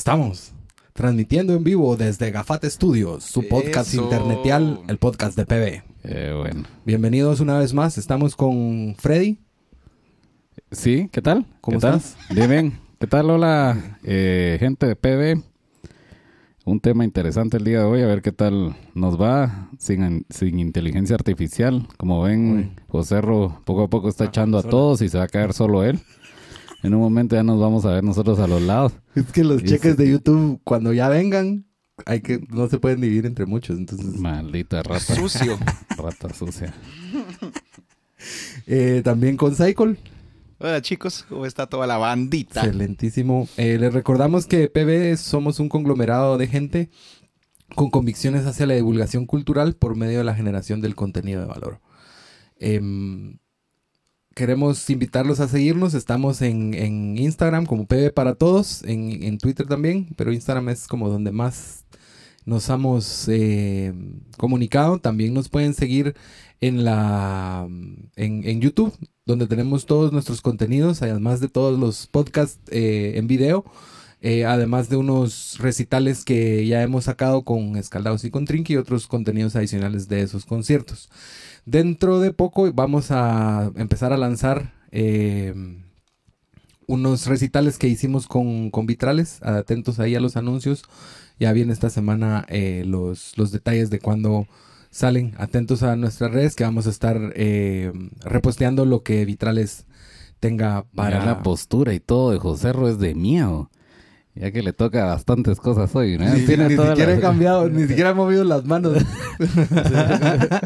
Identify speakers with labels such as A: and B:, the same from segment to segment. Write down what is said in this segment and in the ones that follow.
A: Estamos transmitiendo en vivo desde Gafate Studios, su podcast
B: Eso.
A: internetial, el podcast de PB.
C: Eh, bueno.
A: Bienvenidos una vez más. Estamos con Freddy.
C: Sí, ¿qué tal?
A: ¿Cómo
C: ¿Qué tal?
A: estás?
C: Bien, bien. ¿Qué tal? Hola, eh, gente de PB. Un tema interesante el día de hoy, a ver qué tal nos va sin, sin inteligencia artificial. Como ven, José Ro poco a poco está echando a todos y se va a caer solo él. En un momento ya nos vamos a ver nosotros a los lados.
A: Es que los
C: Y
A: cheques de YouTube, cuando ya vengan, hay que no se pueden dividir entre muchos. Entonces,
C: Maldita rata,
B: Sucio.
C: rata sucia.
A: eh, también con Cycle.
B: Hola chicos, ¿cómo está toda la bandita?
A: Excelentísimo. Eh, les recordamos que PB somos un conglomerado de gente con convicciones hacia la divulgación cultural por medio de la generación del contenido de valor. Em, queremos invitarlos a seguirnos. Estamos en, en Instagram como PB para todos, en, en Twitter también, pero Instagram es como donde más nos hemos eh, comunicado. También nos pueden seguir en la en, en YouTube, donde tenemos todos nuestros contenidos, además de todos los podcasts eh, en video. eh, además de unos recitales que ya hemos sacado con Escaldados y con Trinky y otros contenidos adicionales de esos conciertos. Dentro de poco vamos a empezar a lanzar eh, unos recitales que hicimos con, con Vitrales. Atentos ahí a los anuncios. Ya viene esta semana eh, los, los detalles de cuándo salen. Atentos a nuestras redes que vamos a estar eh, reposteando lo que Vitrales tenga
C: Para la postura y todo de José Ro es de miedo. Ya que le toca bastantes cosas hoy, ¿no?
A: Ni,
C: Tiene
A: ni
C: toda
A: siquiera
C: la-
A: he cambiado, ni siquiera he movido las manos.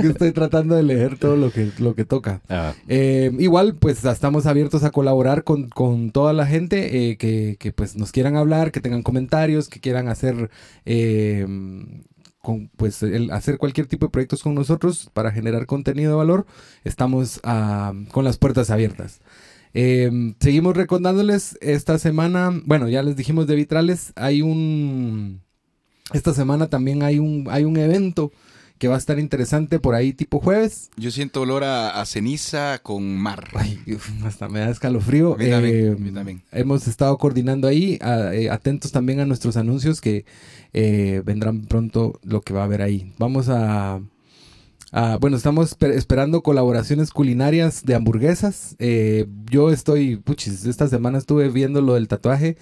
A: Estoy tratando de leer todo lo que, lo que toca.
C: Ah,
A: Eh, igual, pues estamos abiertos a colaborar con, con toda la gente eh, que, que, pues nos quieran hablar, que tengan comentarios, que quieran hacer eh, con, pues el, hacer cualquier tipo de proyectos con nosotros para generar contenido de valor. Estamos ah, con las puertas abiertas. Eh, seguimos recordándoles esta semana, bueno, ya les dijimos de Vitrales, hay un esta semana también hay un hay un evento que va a estar interesante por ahí tipo jueves.
B: Yo siento olor a, a ceniza con mar.
A: Ay, hasta me da escalofrío.
B: A mí también,
A: Eh,
B: a mí también.
A: Hemos estado coordinando ahí, a- eh, atentos también a nuestros anuncios que eh, vendrán pronto lo que va a haber ahí. Vamos a... a- bueno, estamos esper- esperando colaboraciones culinarias de hamburguesas. Eh, yo estoy, puchis, esta semana estuve viendo lo del tatuaje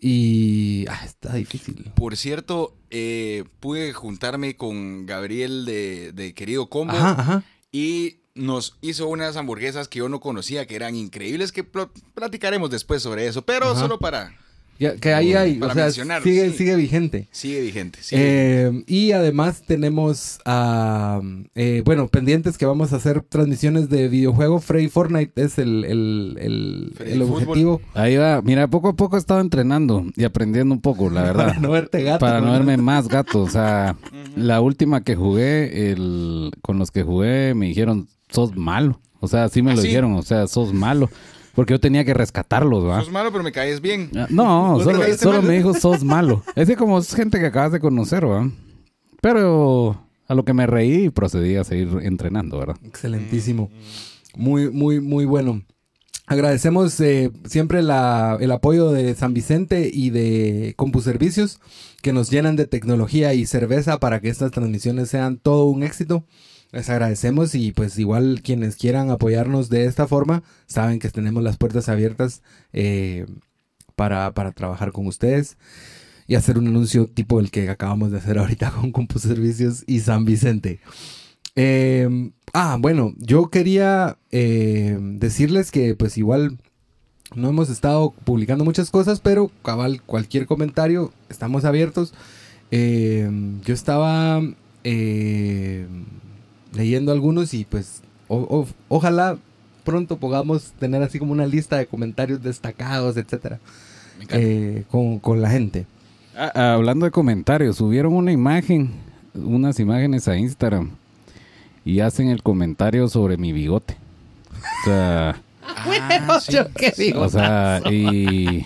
A: y... ah, está difícil.
B: Por cierto, eh, pude juntarme con Gabriel de, de Querido Combo
A: Ajá, ajá.
B: y nos hizo unas hamburguesas que yo no conocía, que eran increíbles, que pl- platicaremos después sobre eso, pero
A: Ajá.
B: solo para...
A: Ya, que ahí hay,
B: Para
A: o sea,
B: mencionar,
A: sigue,
B: sí.
A: sigue vigente.
B: Sigue vigente. sigue
A: Eh, y además tenemos, ah, eh, bueno, pendientes que vamos a hacer transmisiones de videojuego. Freddy Fortnite es el, el, el, objetivo.
C: Ahí va. Mira, poco a poco he estado entrenando y aprendiendo un poco, la verdad.
A: Para no verte gato.
C: Para no verme más gato. O sea, la última que jugué, el, con los que jugué, me dijeron, sos malo. O sea, sí me
B: ¿Ah,
C: lo
B: sí?
C: dijeron, o sea, sos malo. Porque yo tenía que rescatarlos, ¿va?
B: Sos malo, pero me caes bien.
C: Ah, No,
B: ¿No te
C: solo, me dijo, sos malo. Es que como es gente que acabas de conocer, ¿va? Pero a lo que me reí y procedí a seguir entrenando, ¿verdad?
A: Excelentísimo. Muy, muy, muy bueno. Agradecemos eh, siempre la- el apoyo de San Vicente y de CompuServicios que nos llenan de tecnología y cerveza para que estas transmisiones sean todo un éxito. Les agradecemos y pues igual quienes quieran apoyarnos de esta forma saben que tenemos las puertas abiertas eh, para, para trabajar con ustedes y hacer un anuncio tipo el que acabamos de hacer ahorita con CompuServicios y San Vicente. Eh, ah, bueno, yo quería eh, decirles que pues igual no hemos estado publicando muchas cosas, pero cabal, cualquier comentario, estamos abiertos. Eh, yo estaba eh, leyendo algunos y pues o- o- ojalá pronto podamos tener así como una lista de comentarios destacados, etcétera, eh, con, con la gente.
C: Ah, ah, hablando de comentarios, subieron una imagen, unas imágenes a Instagram y hacen el comentario sobre mi bigote. O sea,
B: Ah, sí.
C: o sea, y,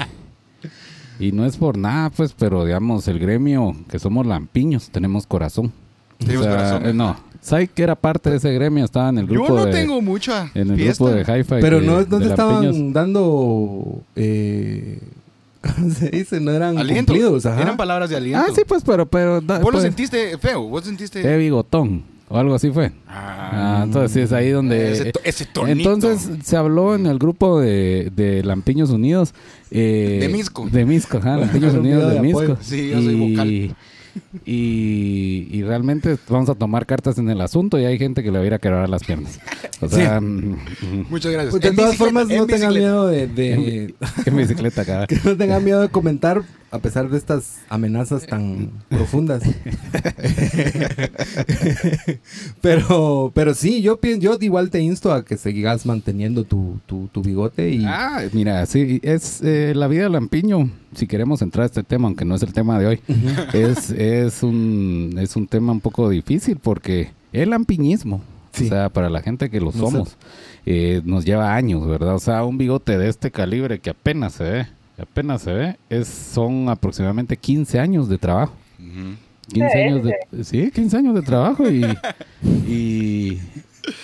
C: y no es por nada, pues, pero digamos, el gremio que somos lampiños, tenemos corazón.
B: Tenemos
C: O sea,
B: corazón.
C: eh, no, Sai que era parte de ese gremio, estaba en el
B: Yo
C: grupo
B: no
C: de
B: tengo mucha
C: en el
B: fiesta.
C: grupo de Hi-Fi.
A: Pero
C: de-
A: no, no
C: de
A: te estaban
C: lampiños.
A: dando eh, ¿Cómo se dice? No eran
B: Aliento.
A: cumplidos, ajá.
B: Eran palabras de aliento.
C: Ah, sí, pues, pero... pero da-
B: Vos lo
C: pues,
B: sentiste feo, vos sentiste...
C: eh, bigotón, o algo así fue. Ah, entonces sí es ahí donde...
B: Ese, ese tonito.
C: Entonces se habló en el grupo de, de Lampiños Unidos. eh,
B: De Misco.
C: De Misco, ajá, Lampiños
A: Un
C: Unidos de
A: de.
C: Misco.
B: Sí, yo soy vocal.
C: Y, y realmente vamos a tomar cartas en el asunto y hay gente que le va a ir a quebrar las piernas. O sea, mm, mm,
B: Muchas gracias.
A: Pues de
B: En
A: todas formas, no tengan miedo de, de-
C: en bicicleta acá.
A: que no tengan miedo de comentar a pesar de estas amenazas tan profundas. pero, pero sí, yo pienso, yo igual te insto a que sigas manteniendo tu, tu, tu bigote y
C: Ah, mira, sí, es eh, la vida de Lampiño, si queremos entrar a este tema, aunque no es el tema de hoy, es, es, un, es un tema un poco difícil porque el lampiñismo,
A: Sí.
C: o sea, para la gente que lo
A: No sé.
C: somos, eh, nos lleva años, ¿verdad? O sea, un bigote de este calibre que apenas se ve, apenas se ve, es, son aproximadamente 15 años de trabajo.
B: Ujú.
C: 15
D: Sí,
C: años de, sí, 15 años de trabajo y, y,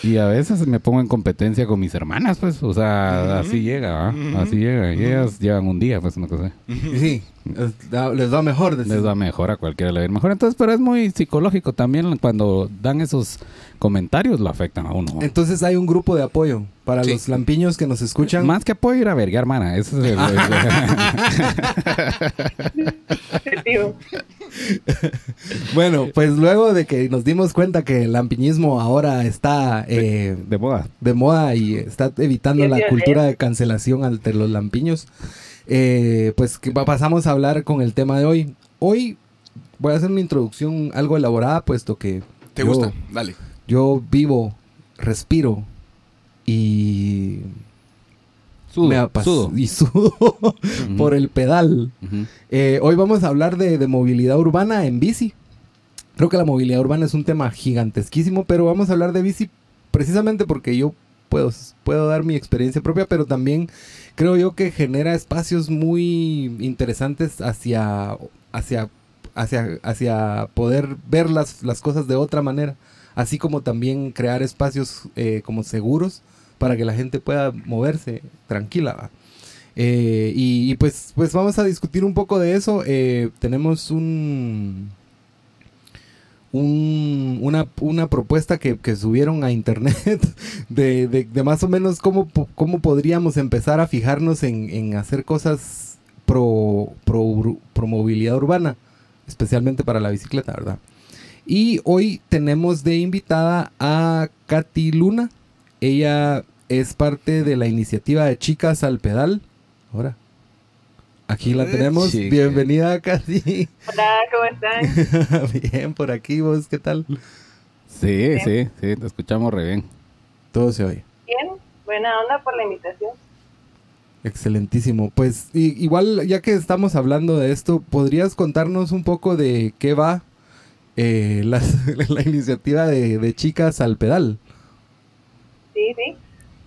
C: y a veces me pongo en competencia con mis hermanas, pues, o sea, así llega, ¿ah? así llega, y ellas llevan un día, pues, una cosa.
A: sí, es- da- les va mejor.
C: Les va mejor a cualquiera le va mejor. Entonces, pero es muy psicológico también cuando dan esos comentarios, lo afectan a uno.
A: Entonces hay un grupo de apoyo para
B: Sí.
A: los lampiños que nos escuchan.
C: Más que apoyo ir a vergar, hermana. Eso es el-
D: Efectivo.
A: Bueno, pues luego de que nos dimos cuenta que el lampiñismo ahora está eh,
C: de moda.
A: de moda y está evitando la cultura de cancelación ante los lampiños, eh, pues que pasamos a hablar con el tema de hoy. Hoy voy a hacer una introducción algo elaborada, puesto que
B: ¿Te
A: yo-
B: gusta? Dale.
A: yo vivo, respiro y
C: Sudo,
A: me
C: sudo.
A: y sudo por el pedal. Eh, hoy vamos a hablar de, de movilidad urbana en bici. Creo que la movilidad urbana es un tema gigantesquísimo, pero vamos a hablar de bici precisamente porque yo puedo, puedo dar mi experiencia propia, pero también creo yo que genera espacios muy interesantes hacia, hacia, hacia, hacia poder ver las, las cosas de otra manera, así como también crear espacios eh, como seguros para que la gente pueda moverse tranquila. Eh, y, pues, pues vamos a discutir un poco de eso. Eh, tenemos un, un- una, una propuesta que, que subieron a internet de, de- más o menos cómo, cómo podríamos empezar a fijarnos en, en hacer cosas pro, pro, pro movilidad urbana, especialmente para la bicicleta, ¿verdad? Y hoy tenemos de invitada a Katy Luna. Ella es parte de la iniciativa de Chicas al Pedal. Ahora. Aquí la tenemos.
C: Chicas.
A: Bienvenida, Katy.
D: Hola, ¿cómo están?
A: bien, por aquí, vos, ¿qué tal?
C: Sí, sí, sí, te escuchamos re bien.
A: Todo se oye.
D: Bien, buena onda por la invitación.
A: Excelentísimo. Pues igual, ya que estamos hablando de esto, ¿podrías contarnos un poco de qué va eh, las- la iniciativa de, de Chicas al Pedal?
D: Sí, sí.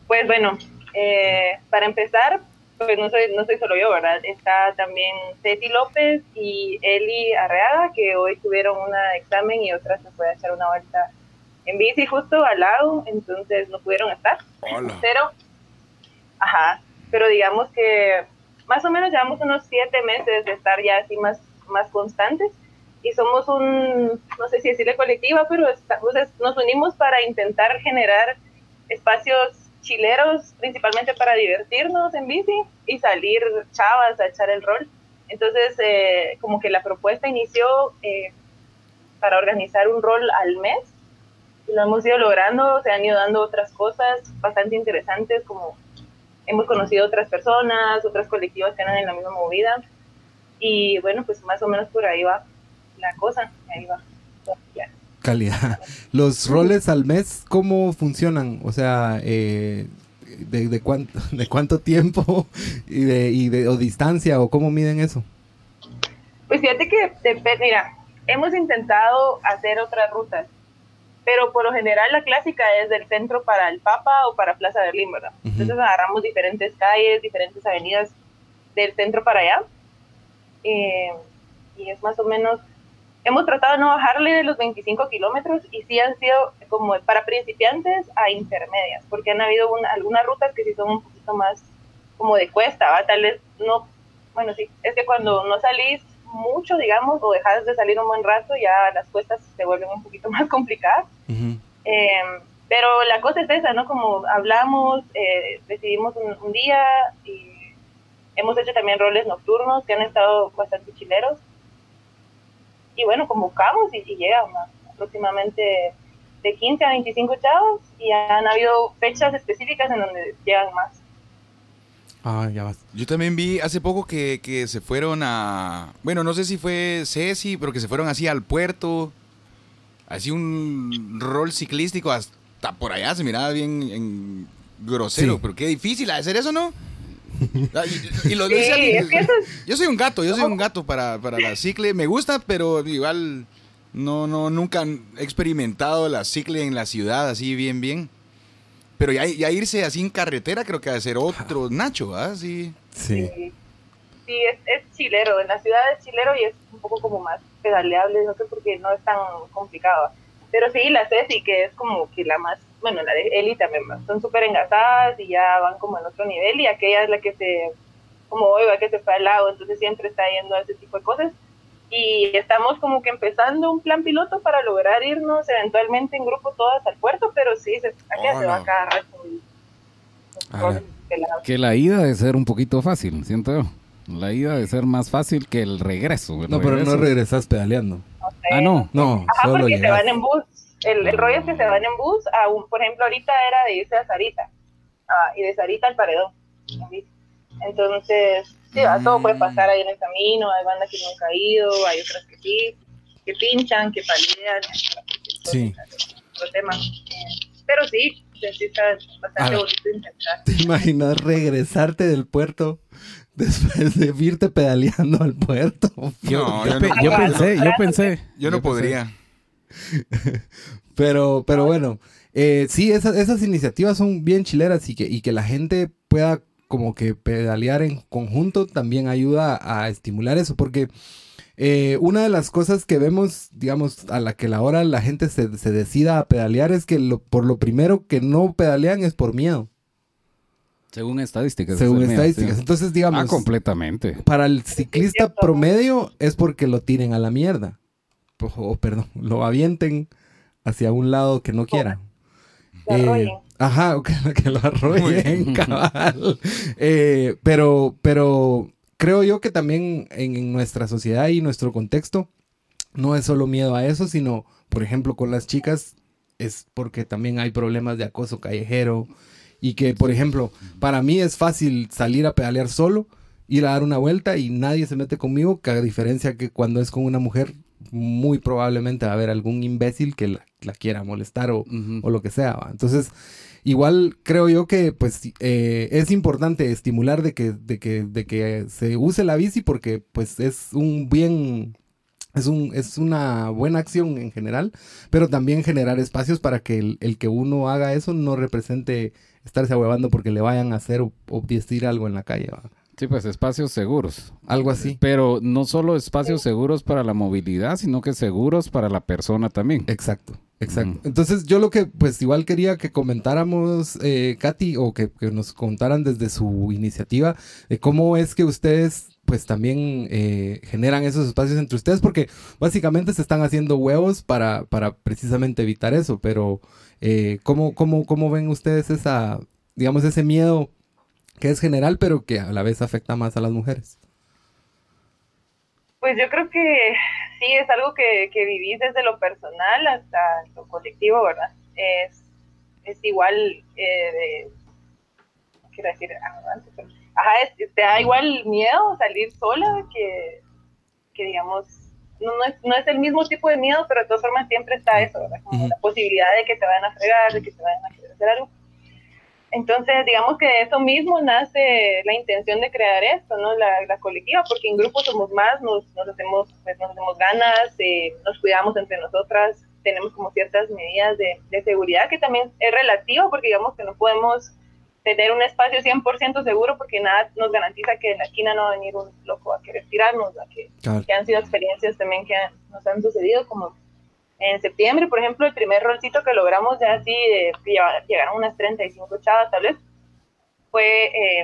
D: Pues bueno, eh, para empezar, pues no soy, no soy solo yo, ¿verdad? Está también Ceci López y Eli Arreaga, que hoy tuvieron un examen y otra se fue a echar una vuelta en bici justo al lado, entonces no pudieron estar.
B: Hola.
D: Pero, ajá, pero digamos que más o menos llevamos unos siete meses de estar ya así más, más constantes y somos un, no sé si decirle colectiva, pero sea, nos unimos para intentar generar espacios chileros, principalmente para divertirnos en bici y salir chavas a echar el rol. Entonces, eh, como que la propuesta inició eh, para organizar un rol al mes y lo hemos ido logrando, se han ido dando otras cosas bastante interesantes, como hemos conocido otras personas, otras colectivas que andan en la misma movida y bueno, pues más o menos por ahí va la cosa, ahí va.
A: Calidad. Los roles al mes, ¿cómo funcionan? O sea, eh, de, de, cuánto, ¿de cuánto tiempo y de, y de o distancia o cómo miden eso?
D: Pues fíjate que, mira, hemos intentado hacer otras rutas, pero por lo general la clásica es del centro para el Papa o para Plaza Berlín, ¿verdad? Entonces agarramos diferentes calles, diferentes avenidas del centro para allá. eh, y es más o menos, hemos tratado de no bajarle de los 25 kilómetros y sí han sido como para principiantes a intermedias, porque han habido una- algunas rutas que sí son un poquito más como de cuesta, ¿va? Tal vez no bueno, sí, es que cuando no salís mucho, digamos, o dejas de salir un buen rato, ya las cuestas se vuelven un poquito más complicadas. Em, pero la cosa es esa, ¿no? Como hablamos, eh, decidimos un, día y hemos hecho también roles nocturnos que han estado bastante chileros. Y bueno, convocamos y, y llegan aproximadamente de 15 a 25 chavos y han habido fechas específicas en donde llegan más.
A: Ah, ya vas.
B: Yo también vi hace poco que, que, se fueron a. Bueno, no sé si fue Ceci, pero que se fueron así al puerto. Así un rol ciclístico hasta por allá. Se miraba bien en grosero. Pero qué difícil hacer eso, ¿no? Ah, y, lo Yo soy un gato, yo soy un gato para, para la cicle. Me gusta, pero igual no, no, nunca he experimentado la cicle en la ciudad así bien, bien. Pero ya, ya irse así en carretera creo que va a ser otro Nacho, ¿ah?
A: Sí.
D: Sí, sí es, es, chilero. En la ciudad es chilero y es un poco como más pedaleable, no sé por qué no es tan complicado. Pero sí, la Ceci, que es como que la más, bueno, la de Eli también, son súper engasadas y ya van como en otro nivel y aquella es la que se, como va que se fue al lago, entonces siempre está yendo a ese tipo de cosas. Y estamos como que empezando un plan piloto para lograr irnos eventualmente en grupo todas al puerto, pero sí, se, se va a agarrar
C: Que la ida debe ser un poquito fácil, siento yo. La ida debe ser más fácil que el regreso.
A: no, pero no regresas pedaleando.
C: Ah, no.
A: No,
D: Ajá, porque se van en bus. El, el, rollo es que se van en bus. A un, por ejemplo, ahorita era de irse a Sarita. Ah, y de Sarita al Paredón. Entonces, Sí, todo puede pasar ahí en el camino, hay bandas que no han caído, hay otras que sí, que pinchan, que palidean,
A: sí.
D: Pero sí, sí está bastante bonito intentar.
A: ¿Te imaginas regresarte del puerto después de irte pedaleando al puerto?
C: Yo, yo, pensé, yo pensé.
B: Yo no podría.
A: pero, pero bueno, eh, sí, esas, esas iniciativas son bien chileras y que, y que la gente pueda como que pedalear en conjunto también ayuda a estimular eso, porque eh, una de las cosas que vemos, digamos, a la que la hora la gente se, decida a pedalear es que lo, por lo primero que no pedalean es por miedo.
C: Según estadísticas.
A: Según estadísticas. Entonces, digamos.
C: Ah, completamente.
A: Para el ciclista promedio es porque lo tiren a la mierda. O, perdón, lo avienten hacia un lado que no quiera. Ajá, que, que lo arroyen, cabal. Eh, pero, pero creo yo que también en, nuestra sociedad y nuestro contexto no es solo miedo a eso, sino, por ejemplo, con las chicas es porque también hay problemas de acoso callejero y que, por ejemplo, para mí es fácil salir a pedalear solo, ir a dar una vuelta y nadie se mete conmigo, que a diferencia que cuando es con una mujer, muy probablemente va a haber algún imbécil que la, quiera molestar o, o, lo que sea. Entonces, igual creo yo que pues eh, es importante estimular de que, de, que, de que se use la bici porque pues es un bien es, un, es una buena acción en general, pero también generar espacios para que el, que uno haga eso no represente estarse ahuevando porque le vayan a hacer o, decir algo en la calle.
C: Sí, pues espacios seguros.
A: Algo así.
C: Pero no solo espacios seguros para la movilidad, sino que seguros para la persona también.
A: Exacto. Exacto. Entonces yo lo que pues igual quería que comentáramos, eh, Katy, o que, nos contaran desde su iniciativa, de cómo es que ustedes pues también eh, generan esos espacios entre ustedes, porque básicamente se están haciendo huevos para, para precisamente evitar eso, pero eh, ¿cómo, cómo, ¿cómo ven ustedes esa, digamos, ese miedo que es general, pero que a la vez afecta más a las mujeres?
D: Pues yo creo que sí, es algo que, que vivís desde lo personal hasta lo colectivo, ¿verdad? Es, es igual eh, quiero decir, pero, ajá, te da igual miedo salir sola que, que digamos, no, no, es, no es el mismo tipo de miedo, pero de todas formas siempre está eso, ¿verdad? Como la posibilidad de que te vayan a fregar, de que te vayan a querer hacer algo. Entonces, digamos que de eso mismo nace la intención de crear esto, ¿no? La, la colectiva, porque en grupo somos más, nos, nos hacemos, pues, nos hacemos ganas, eh, nos cuidamos entre nosotras, tenemos como ciertas medidas de, de, seguridad que también es relativo, porque digamos que no podemos tener un espacio 100% seguro porque nada nos garantiza que en la esquina no va a venir un loco a querer tirarnos, que, que han sido experiencias también que nos han sucedido, como en septiembre, por ejemplo, el primer rolcito que logramos ya así, llegaron unas 35 chavas tal vez, fue, eh,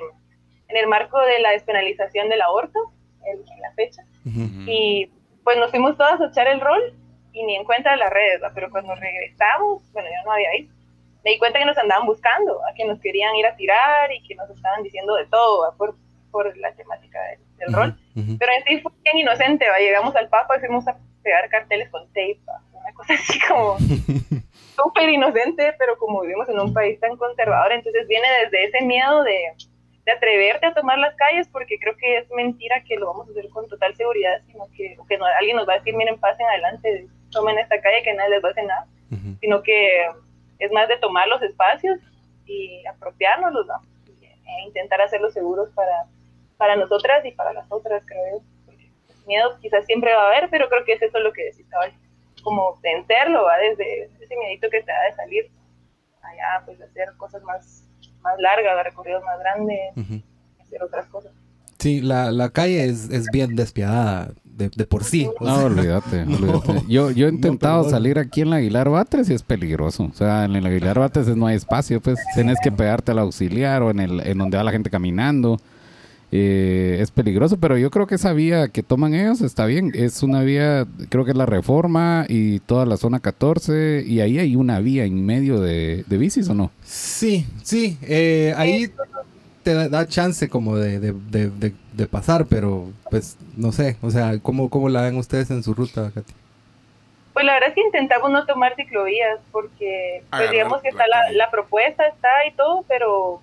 D: en el marco de la despenalización del aborto, en, la fecha. Y pues nos fuimos todas a echar el rol y ni en cuenta de las redes, pero cuando regresamos, bueno, yo no había ido, me di cuenta que nos andaban buscando, a que nos querían ir a tirar y que nos estaban diciendo de todo por, por la temática del, rol. Pero en sí fue bien inocente, ¿va? llegamos al Papa y fuimos a pegar carteles con tape, una cosa así como súper inocente, pero como vivimos en un país tan conservador, entonces viene desde ese miedo de, de, atreverte a tomar las calles, porque creo que es mentira que lo vamos a hacer con total seguridad, sino que, que no, alguien nos va a decir, miren, pasen adelante, tomen esta calle, que nadie les va a hacer nada, sino que es más de tomar los espacios y apropiarnos ¿no? e intentar hacerlos seguros para, para nosotras y para las otras, creo yo. miedos quizás siempre va a haber, pero creo que es eso lo que decís como vencerlo, ¿va? desde ese miedito que te da de salir allá, pues hacer cosas más, más largas, recorridos más grandes, hacer otras cosas.
A: Sí, la, la calle es, es bien despiadada de, de por sí.
C: No, olvídate, olvídate. Yo, yo he intentado salir aquí en la Aguilar Batres y es peligroso. O sea, en el Aguilar Batres no hay espacio, pues tienes que pegarte al auxiliar o en, el, en donde va la gente caminando. Eh, es peligroso, pero yo creo que esa vía que toman ellos está bien. Es una vía, creo que es la Reforma y toda la zona 14, y ahí hay una vía en medio de, de bicis, ¿o no?
A: Sí, sí. Eh, ahí te da, chance como de, de, de, pasar, pero pues no sé, o sea, ¿cómo, ¿cómo la ven ustedes en su ruta, Katy?
D: Pues la verdad es que intentamos no tomar ciclovías porque pues, digamos que está la, la propuesta, está y todo, pero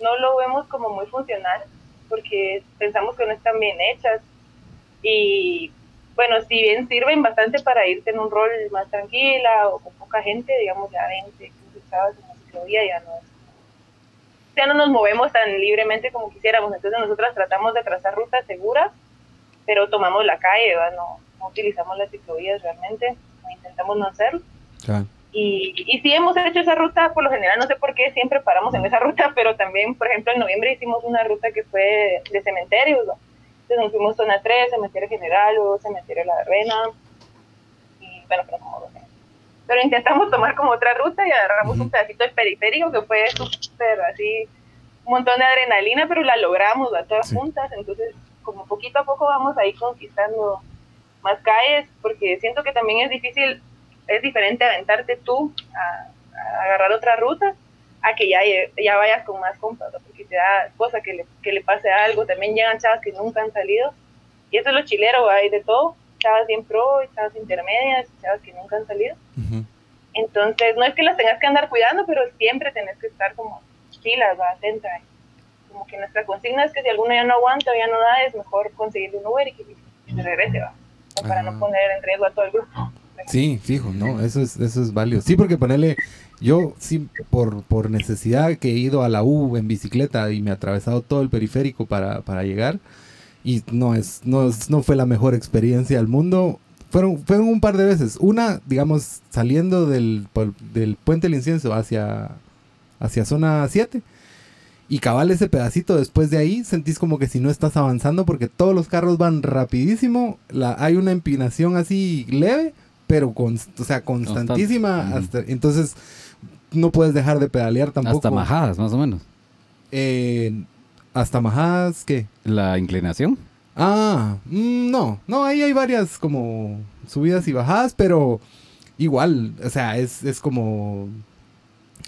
D: no lo vemos como muy funcional porque pensamos que no están bien hechas y bueno, si bien sirven bastante para irte en un rol más tranquila o con poca gente, digamos ya 20, 15 chavas en la ciclovía ya no ya no nos movemos tan libremente como quisiéramos, entonces nosotras tratamos de trazar rutas seguras, pero tomamos la calle, No, no utilizamos las ciclovías realmente, intentamos no hacerlo. Y, y sí hemos hecho esa ruta, por lo general no sé por qué siempre paramos en esa ruta, pero también, por ejemplo, en noviembre hicimos una ruta que fue de cementerios, Entonces nos fuimos zona 3, cementerio general, luego cementerio La Verbena, y bueno, pero como Pero intentamos tomar como otra ruta y agarramos un pedacito del periférico que fue súper así, un montón de adrenalina, pero la logramos a todas juntas, entonces como poquito a poco vamos ahí conquistando más calles, porque siento que también es difícil es diferente aventarte tú a, agarrar otra ruta a que ya, ya vayas con más compas, porque te da cosa que le, que le pase algo. También llegan chavas que nunca han salido. Y eso es lo chilero, hay de todo. Chavas bien pro, chavas intermedias, chavas que nunca han salido. Entonces, no es que las tengas que andar cuidando, pero siempre tenés que estar como pilas, va, atenta. Como que nuestra consigna es que si alguno ya no aguanta o ya no da, es mejor conseguirle un Uber y que, se regrese, va. Para no ah. poner en riesgo a todo el grupo.
A: Sí, fijo, ¿no? Eso es, eso es válido. Sí, porque ponerle, yo sí, por, por necesidad que he ido a la U en bicicleta y me he atravesado todo el periférico para, para llegar y no es, no no fue la mejor experiencia del mundo. Fueron, fueron un par de veces. Una, digamos, saliendo del, del puente del incienso hacia, hacia zona 7. Y cabal ese pedacito después de ahí, sentís como que si no estás avanzando porque todos los carros van rapidísimo, la, hay una empinación así leve pero con, o sea, constantísima. hasta, entonces, no puedes dejar de pedalear tampoco.
C: Hasta majadas, más o menos.
A: Eh, ¿Hasta majadas qué?
C: La inclinación.
A: Ah, mm, no, no, ahí hay varias como subidas y bajadas, pero igual, o sea, es, es como...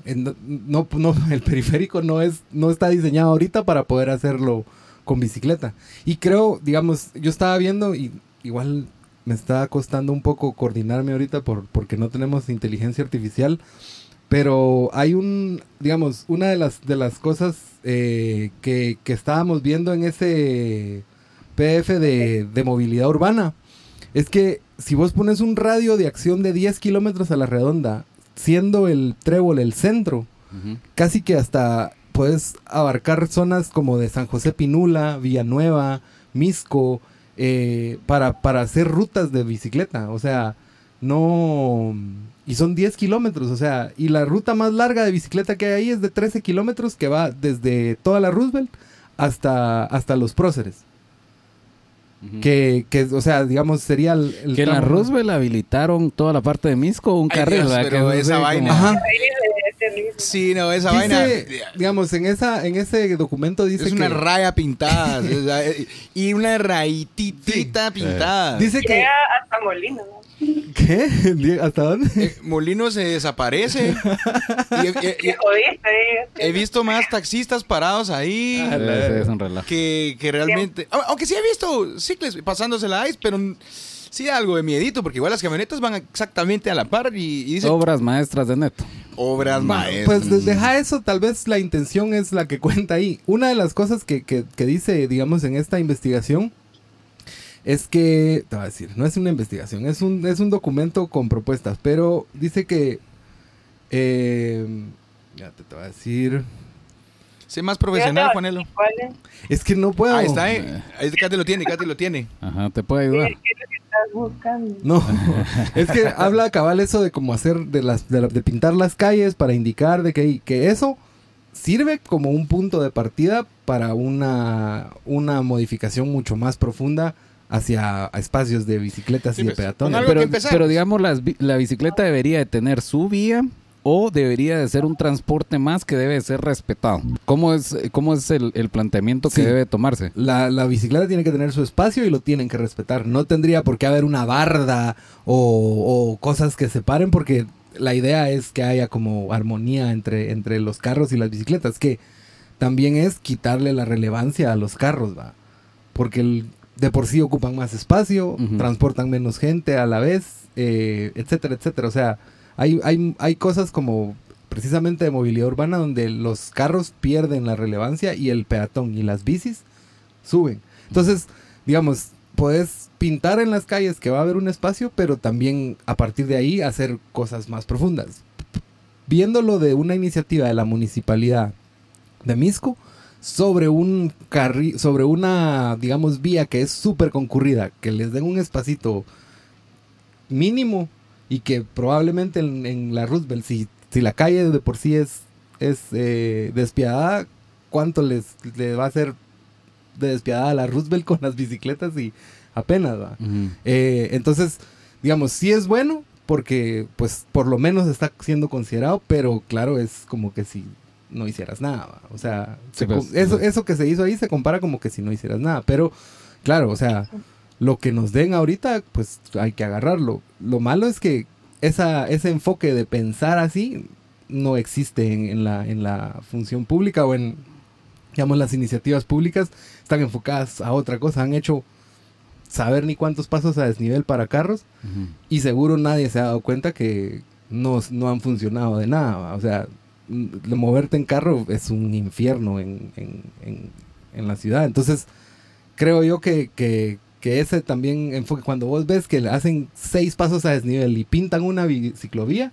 A: No, no, el periférico no, es, no está diseñado ahorita para poder hacerlo con bicicleta. Y creo, digamos, yo estaba viendo y igual me está costando un poco coordinarme ahorita por, porque no tenemos inteligencia artificial. Pero hay un, digamos, una de las, de las cosas eh, que, estábamos viendo en ese PF de, movilidad urbana es que si vos pones un radio de acción de 10 kilómetros a la redonda, siendo el trébol el centro, casi que hasta puedes abarcar zonas como de San José Pinula, Villanueva, Misco, eh, para, para hacer rutas de bicicleta. O sea, no... Y son 10 kilómetros, o sea, y la ruta más larga de bicicleta que hay ahí es de 13 kilómetros que va desde toda la Roosevelt hasta, hasta los próceres. que, que, o sea, digamos, sería el...
C: que en la Roosevelt habilitaron toda la parte de Misco, un carril,
B: pero esa vaina...
D: es terrible.
B: Sí, no, esa vaina.
A: Digamos, en esa, en ese documento dice
B: Es una
A: que
B: raya pintada. o sea, eh, y una rayitita pintada.
A: dice que
D: Llega hasta Molino, ¿no?
A: ¿qué? ¿Hasta dónde?
B: Eh, Molino se desaparece. Y
D: Qué jodiste,
B: he visto más taxistas parados ahí
A: Ah, la-
C: Ese es un relajo.
B: que, que realmente. Au- Aunque sí he visto cicles pasándose la ICE, pero sí algo de miedito, porque igual las camionetas van exactamente a la par y, y dice
C: Obras maestras de Neto.
B: obras
A: Ma-
B: maestras.
A: Pues de- deja eso, tal vez la intención es la que cuenta ahí. Una de las cosas que, que- que dice, digamos, en esta investigación es que, te voy a decir, no es una investigación, es un, es un documento con propuestas, pero dice que, eh, ya te, te voy a decir,
B: Sé más profesional, Juanelo.
D: ¿Cuál es?
A: es que no puedo.
B: Ahí está, eh. Ahí Katy lo tiene, Katy lo tiene.
C: Ajá, te puede
D: ¿Qué,
C: ayudar.
D: es que estás buscando?
A: No, es que habla cabal eso de cómo hacer, de, las, de, la- de pintar las calles para indicar de que, que eso sirve como un punto de partida para una, una modificación mucho más profunda hacia espacios de bicicletas
B: Sí,
A: y de
B: pues,
A: peatones.
C: Pero, pero digamos, las bi- la bicicleta debería de tener su vía o debería de ser un transporte más que debe de ser respetado. ¿Cómo es, cómo es el, el planteamiento que
A: Sí.
C: debe tomarse?
A: La, la bicicleta tiene que tener su espacio y lo tienen que respetar. No tendría por qué haber una barda o, o cosas que separen porque la idea es que haya como armonía entre, entre los carros y las bicicletas, que también es quitarle la relevancia a los carros, va. Porque el- de por sí ocupan más espacio, transportan menos gente a la vez, eh, etcétera, etcétera. O sea, hay, hay, hay cosas como precisamente de movilidad urbana donde los carros pierden la relevancia y el peatón y las bicis suben. Entonces, digamos, puedes pintar en las calles que va a haber un espacio, pero también a partir de ahí hacer cosas más profundas. Viéndolo de una iniciativa de la municipalidad de Misco sobre un carri sobre una, digamos, vía que es súper concurrida, que les den un espacito mínimo y que probablemente en, en la Roosevelt, si, si la calle de por sí es, es eh, despiadada, ¿cuánto les, le va a hacer de despiadada a la Roosevelt con las bicicletas y apenas va? Eh, entonces, digamos, sí es bueno porque pues por lo menos está siendo considerado, pero claro, es como que si no hicieras nada. ¿va? O sea,
C: Sí,
A: se
C: pues,
A: eso,
C: sí.
A: eso que se hizo ahí se compara como que si no hicieras nada. Pero claro, o sea, lo que nos den ahorita, pues hay que agarrarlo. Lo malo es que esa, ese enfoque de pensar así no existe en, en la, en la función pública o en, digamos, las iniciativas públicas están enfocadas a otra cosa. Han hecho saber ni cuántos pasos a desnivel para carros
C: Ujú.
A: y seguro nadie se ha dado cuenta que no, no han funcionado de nada. O sea, m- moverte en carro es un infierno en, en- en- en la ciudad. Entonces, creo yo que, que- que ese también enfoque, cuando vos ves que le hacen seis pasos a desnivel y pintan una ciclovía,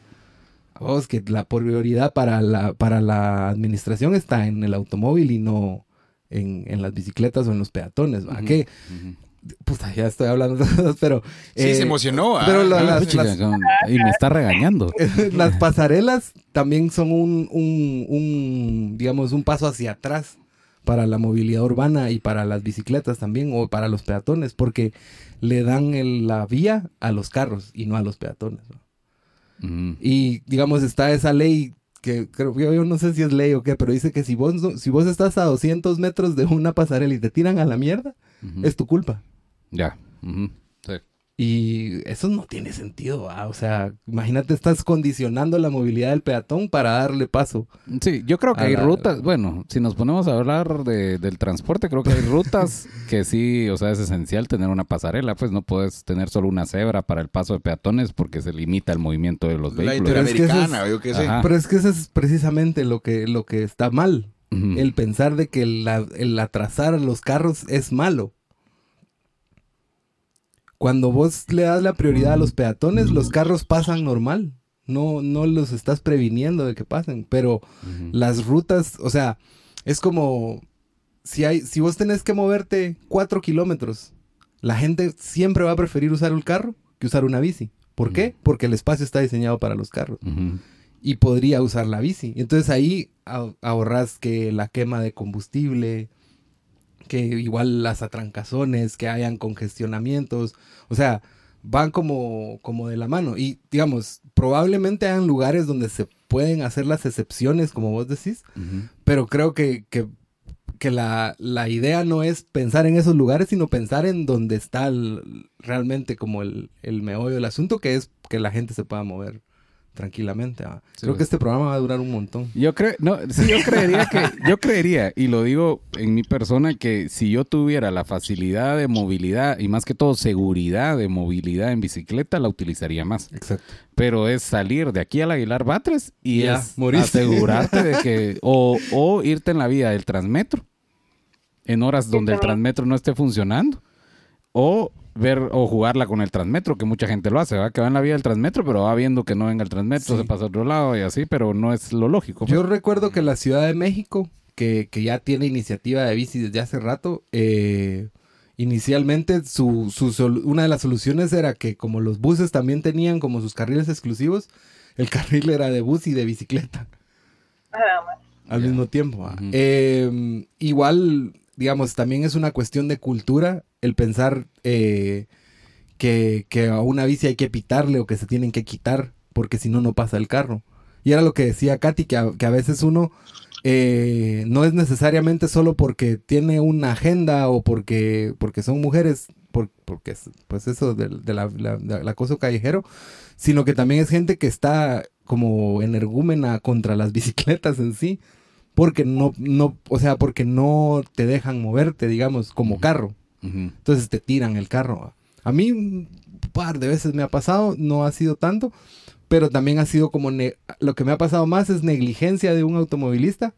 A: vos que la prioridad para la, para la administración está en el automóvil y no en, en las bicicletas o en los peatones. ¿va? Que,
C: Ujú.
A: puta, ya estoy hablando de cosas, pero...
B: Sí,
A: eh,
B: se emocionó. ah.
A: pero la-
B: Ah,
A: las- las-
C: y me está regañando.
A: las pasarelas también son un, un, un, digamos, un paso hacia atrás para la movilidad urbana y para las bicicletas también o para los peatones porque le dan el- la vía a los carros y no a los peatones. ¿no?
C: Ujú.
A: Y digamos está esa ley que creo yo, yo no sé si es ley o qué, pero dice que si vos no- si vos estás a 200 metros de una pasarela y te tiran a la mierda, es tu culpa.
C: Ya. Sí.
A: Y eso no tiene sentido, ¿va? o sea, imagínate, estás condicionando la movilidad del peatón para darle paso.
C: Sí, yo creo que hay
A: la-
C: rutas, bueno, si nos ponemos a hablar de, del transporte, creo que hay rutas que sí, o sea, es esencial tener una pasarela, pues no puedes tener solo una cebra para el paso de peatones porque se limita el movimiento de los
B: La
C: vehículos.
A: Pero es que eso
B: interamericana,
A: es-
B: yo qué sé.
A: Pero es que eso es precisamente lo que, lo que está mal. El pensar de que la- el atrasar a los carros es malo. Cuando vos le das la prioridad a los peatones, los carros pasan normal. No, no los estás previniendo de que pasen. Pero las rutas, o sea, es como si hay, si vos tenés que moverte cuatro kilómetros, la gente siempre va a preferir usar un carro que usar una bici. ¿Por qué? Porque el espacio está diseñado para los carros y podría usar la bici. Entonces ahí ahorras que la quema de combustible, que igual las atrancazones, que hayan congestionamientos. O sea, van como, como de la mano. Y digamos, probablemente hayan lugares donde se pueden hacer las excepciones, como vos decís, pero creo que, que, que la, la, idea no es pensar en esos lugares, sino pensar en donde está realmente como el, el meollo del asunto, que es que la gente se pueda mover tranquilamente. Creo que este programa va a durar un montón.
C: Yo creo, no, sí, yo creería que, yo creería, y lo digo en mi persona, que si yo tuviera la facilidad de movilidad y más que todo seguridad de movilidad en bicicleta, la utilizaría más.
A: Exacto.
C: Pero es salir de aquí al Aguilar Batres y es asegurarte de que, o, o irte en la vía del Transmetro, en horas donde el Transmetro no esté funcionando, o ver o jugarla con el Transmetro, que mucha gente lo hace, ¿verdad? Que va en la vía del Transmetro, pero va viendo que no venga el Transmetro, se pasa a otro lado y así, pero no es lo lógico.
A: Yo pues. recuerdo que la Ciudad de México, que, ya tiene iniciativa de bici desde hace rato, eh, inicialmente su, una de las soluciones era que como los buses también tenían como sus carriles exclusivos, el carril era de bus y de bicicleta. Al mismo tiempo. Em, igual digamos, también es una cuestión de cultura el pensar eh, que, a una bici hay que pitarle o que se tienen que quitar porque si no, no pasa el carro. Y era lo que decía Katy, que a, veces uno eh, no es necesariamente solo porque tiene una agenda o porque, porque son mujeres, porque pues eso del la, acoso callejero, sino que también es gente que está como energúmena contra las bicicletas en sí porque no, no, o sea, porque no te dejan moverte, digamos, como carro. Entonces te tiran el carro. A mí un par de veces me ha pasado, no ha sido tanto, pero también ha sido como lo que me ha pasado más es negligencia de un automovilista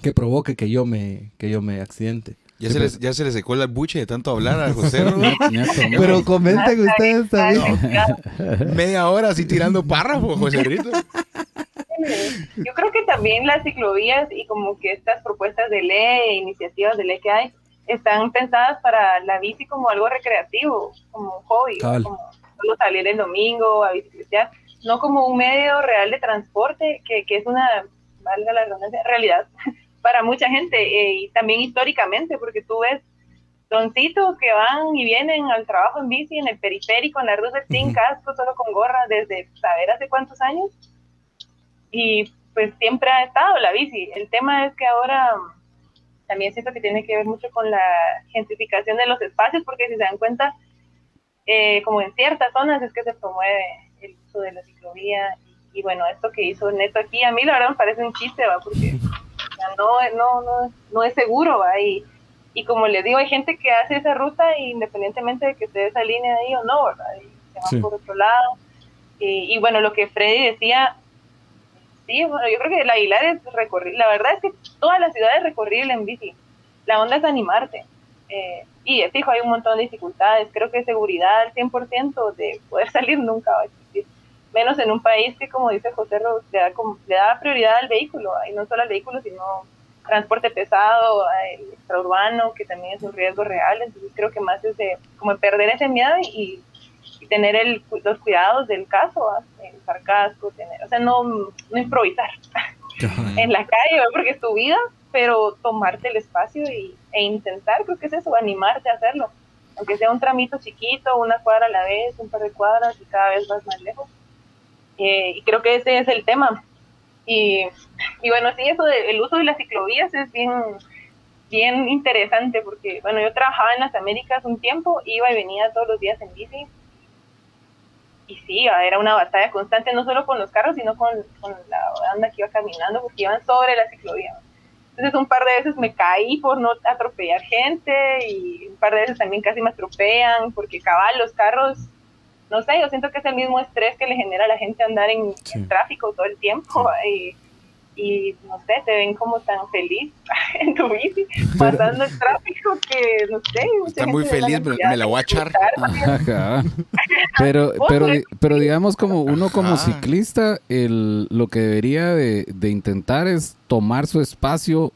A: que provoque que yo me que yo me accidente.
B: Ya, se, les, ya se le secó la buche de tanto hablar a José.
A: pero comenten ustedes también.
B: Media hora así tirando párrafos, José Rito.
D: Yo creo que también las ciclovías y como que estas propuestas de ley, iniciativas de ley que hay, están pensadas para la bici como algo recreativo, como un hobby, como solo salir el domingo a bicicletear, no como un medio real de transporte, que, que es una, valga la redundancia, realidad para mucha gente eh, y también históricamente, porque tú ves doncitos que van y vienen al trabajo en bici en el periférico, en la ruta sin casco, solo con gorra, desde saber hace cuántos años y pues siempre ha estado la bici. El tema es que ahora también siento que tiene que ver mucho con la gentrificación de los espacios, porque si se dan cuenta, eh, como en ciertas zonas es que se promueve el uso de la ciclovía. Y, bueno, esto que hizo Neto aquí, a mí la verdad me parece un chiste, ¿va? Porque no, no, no, no es seguro, ¿va? Y, y como les digo, hay gente que hace esa ruta independientemente de que esté esa línea ahí o no, ¿verdad? Y se van por otro lado. y bueno, lo que Freddy decía, Sí, bueno, yo creo que la Aguilar es recorrible. La verdad es que toda la ciudad es recorrible en bici. La onda es animarte. Eh, y fijo, hay un montón de dificultades. Creo que seguridad al 100% de poder salir nunca va a existir. Menos en un país que, como dice José Ros, le da, le da prioridad al vehículo. Y no solo al vehículo, sino transporte pesado, el extraurbano, que también es un riesgo real. Entonces creo que más es de como perder ese miedo y, tener el, los cuidados del caso, usar casco, tener, o sea, no, no improvisar en la calle, porque es tu vida, pero tomarte el espacio y, e intentar, creo que es eso, animarte a hacerlo, aunque sea un tramito chiquito, una cuadra a la vez, un par de cuadras y cada vez vas más lejos. Eh, y creo que ese es el tema. Y, y bueno, sí, eso del uso de las ciclovías es bien, bien interesante porque, bueno, yo trabajaba en las Américas un tiempo, iba y venía todos los días en bici y sí, era una batalla constante, no solo con los carros, sino con, la banda que iba caminando, porque iban sobre la ciclovía. Entonces un par de veces me caí por no atropellar gente y un par de veces también casi me atropellan porque cabal los carros, no sé, yo siento que es el mismo estrés que le genera a la gente andar en, tráfico todo el tiempo y no sé, te ven como tan feliz en tu bici, pasando el tráfico que no sé.
B: Está muy feliz, pero me la voy a echar.
C: Pero, pero, pero digamos como uno como ciclista, el, lo que debería de, de, intentar es tomar su espacio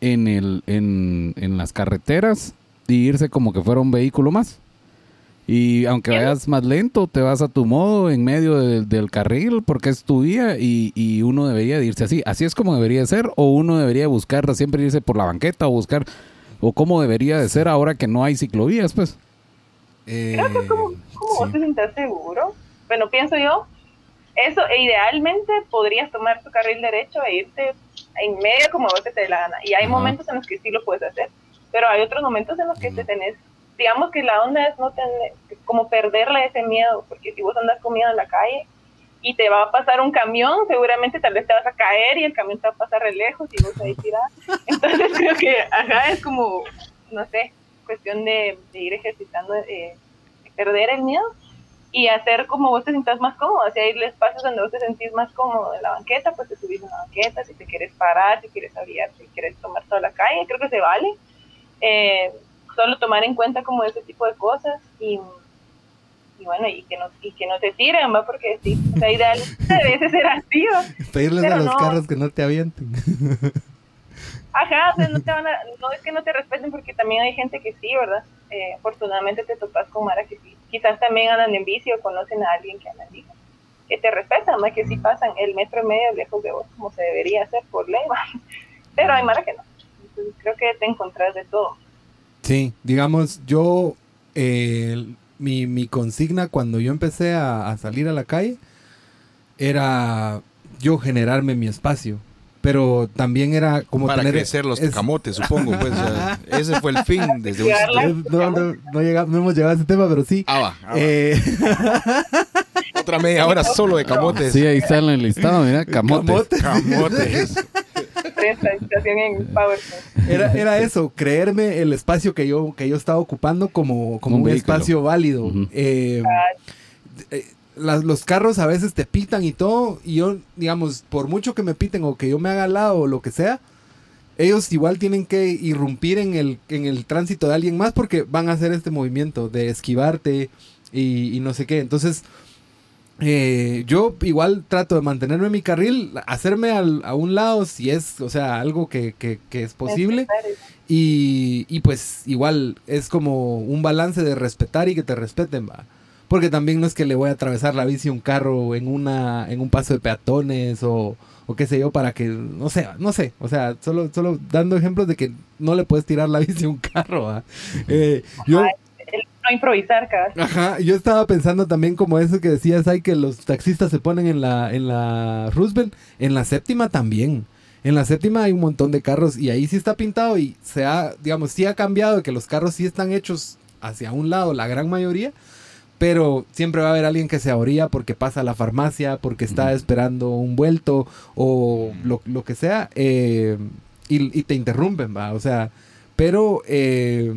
C: en, el, en, en las carreteras y irse como que fuera un vehículo más. Y aunque vayas más lento, te vas a tu modo en medio del carril porque es tu vía y, uno debería irse así. Así es como debería ser o uno debería buscar siempre irse por la banqueta o buscar o cómo debería de ser ahora que no hay ciclovías, pues.
D: Creo que es como, como vos te sientas seguro. Bueno, pienso yo, eso e idealmente podrías tomar tu carril derecho e irte en medio como vos te dé la gana. Y hay momentos en los que sí lo puedes hacer, pero hay otros momentos en los que te tenés, digamos que la onda es no tener, como perderle ese miedo, porque si vos andas con miedo en la calle y te va a pasar un camión, seguramente tal vez te vas a caer y el camión te va a pasar re lejos y vos ahí tirar. Entonces creo que acá es como, no sé, cuestión de, ir ejercitando, eh, perder el miedo y hacer como vos te sientas más cómodo, si hay espacios donde vos te sentís más cómodo en la banqueta, pues te subís en la banqueta, si te quieres parar, si quieres abrir, si quieres tomar toda la calle, creo que se vale. Eh, solo tomar en cuenta como ese tipo de cosas y, y bueno, y que no, y que no te tiren, ¿va? Porque sí, o ideal debe ser así,
A: Pedirles a los carros que no te avienten.
D: Ajá, o sea, no, te van a, no es que no te respeten porque también hay gente que sí, ¿verdad? Eh, afortunadamente te topas con Mara que sí. Quizás también andan en bici o conocen a alguien que anda en bici. Que te respetan, más que sí pasan el metro y medio lejos de vos como se debería hacer por ley, pero hay Mara que no. Entonces, creo que te encontrás de todo.
A: Sí, digamos, yo, eh, mi, mi, consigna cuando yo empecé a, a salir a la calle era yo generarme mi espacio pero también era como
B: para
A: tener
B: crecer los camotes supongo pues ese fue el fin desde un...
A: no, no, no, llegamos, no, hemos llegado a ese tema pero sí
B: ah, va, ah, eh... otra media hora solo de camotes.
C: Sí ahí está en el listado mira camotes.
B: Camotes,
A: era, era eso, creerme el espacio que yo, que yo estaba ocupando como, como un, un espacio válido. Uh -huh. eh, eh, las, los carros a veces te pitan y todo, y yo, digamos, por mucho que me piten o que yo me haga al lado o lo que sea, ellos igual tienen que irrumpir en el, en el tránsito de alguien más porque van a hacer este movimiento de esquivarte y, y no sé qué. Entonces, eh, yo igual trato de mantenerme en mi carril, hacerme al, a un lado si es, o sea, algo que, que, que es posible. Y, y, pues igual es como un balance de respetar y que te respeten, va. Porque también no es que le voy a atravesar la bici a un carro en una en un paso de peatones o, o qué sé yo para que no sé, no sé, o sea, solo solo dando ejemplos de que no le puedes tirar la bici a un carro. Eh, yo
D: no improvisar, cara.
A: Ajá, yo estaba pensando también como eso que decías, hay que los taxistas se ponen en la en la Roosevelt, en la séptima también. En la séptima hay un montón de carros y ahí sí está pintado y se ha, digamos, sí ha cambiado que los carros sí están hechos hacia un lado, la gran mayoría, pero siempre va a haber alguien que se ahorría porque pasa a la farmacia, porque está esperando un vuelto o lo, lo que sea, eh, y, y, te interrumpen, va, o sea, pero eh,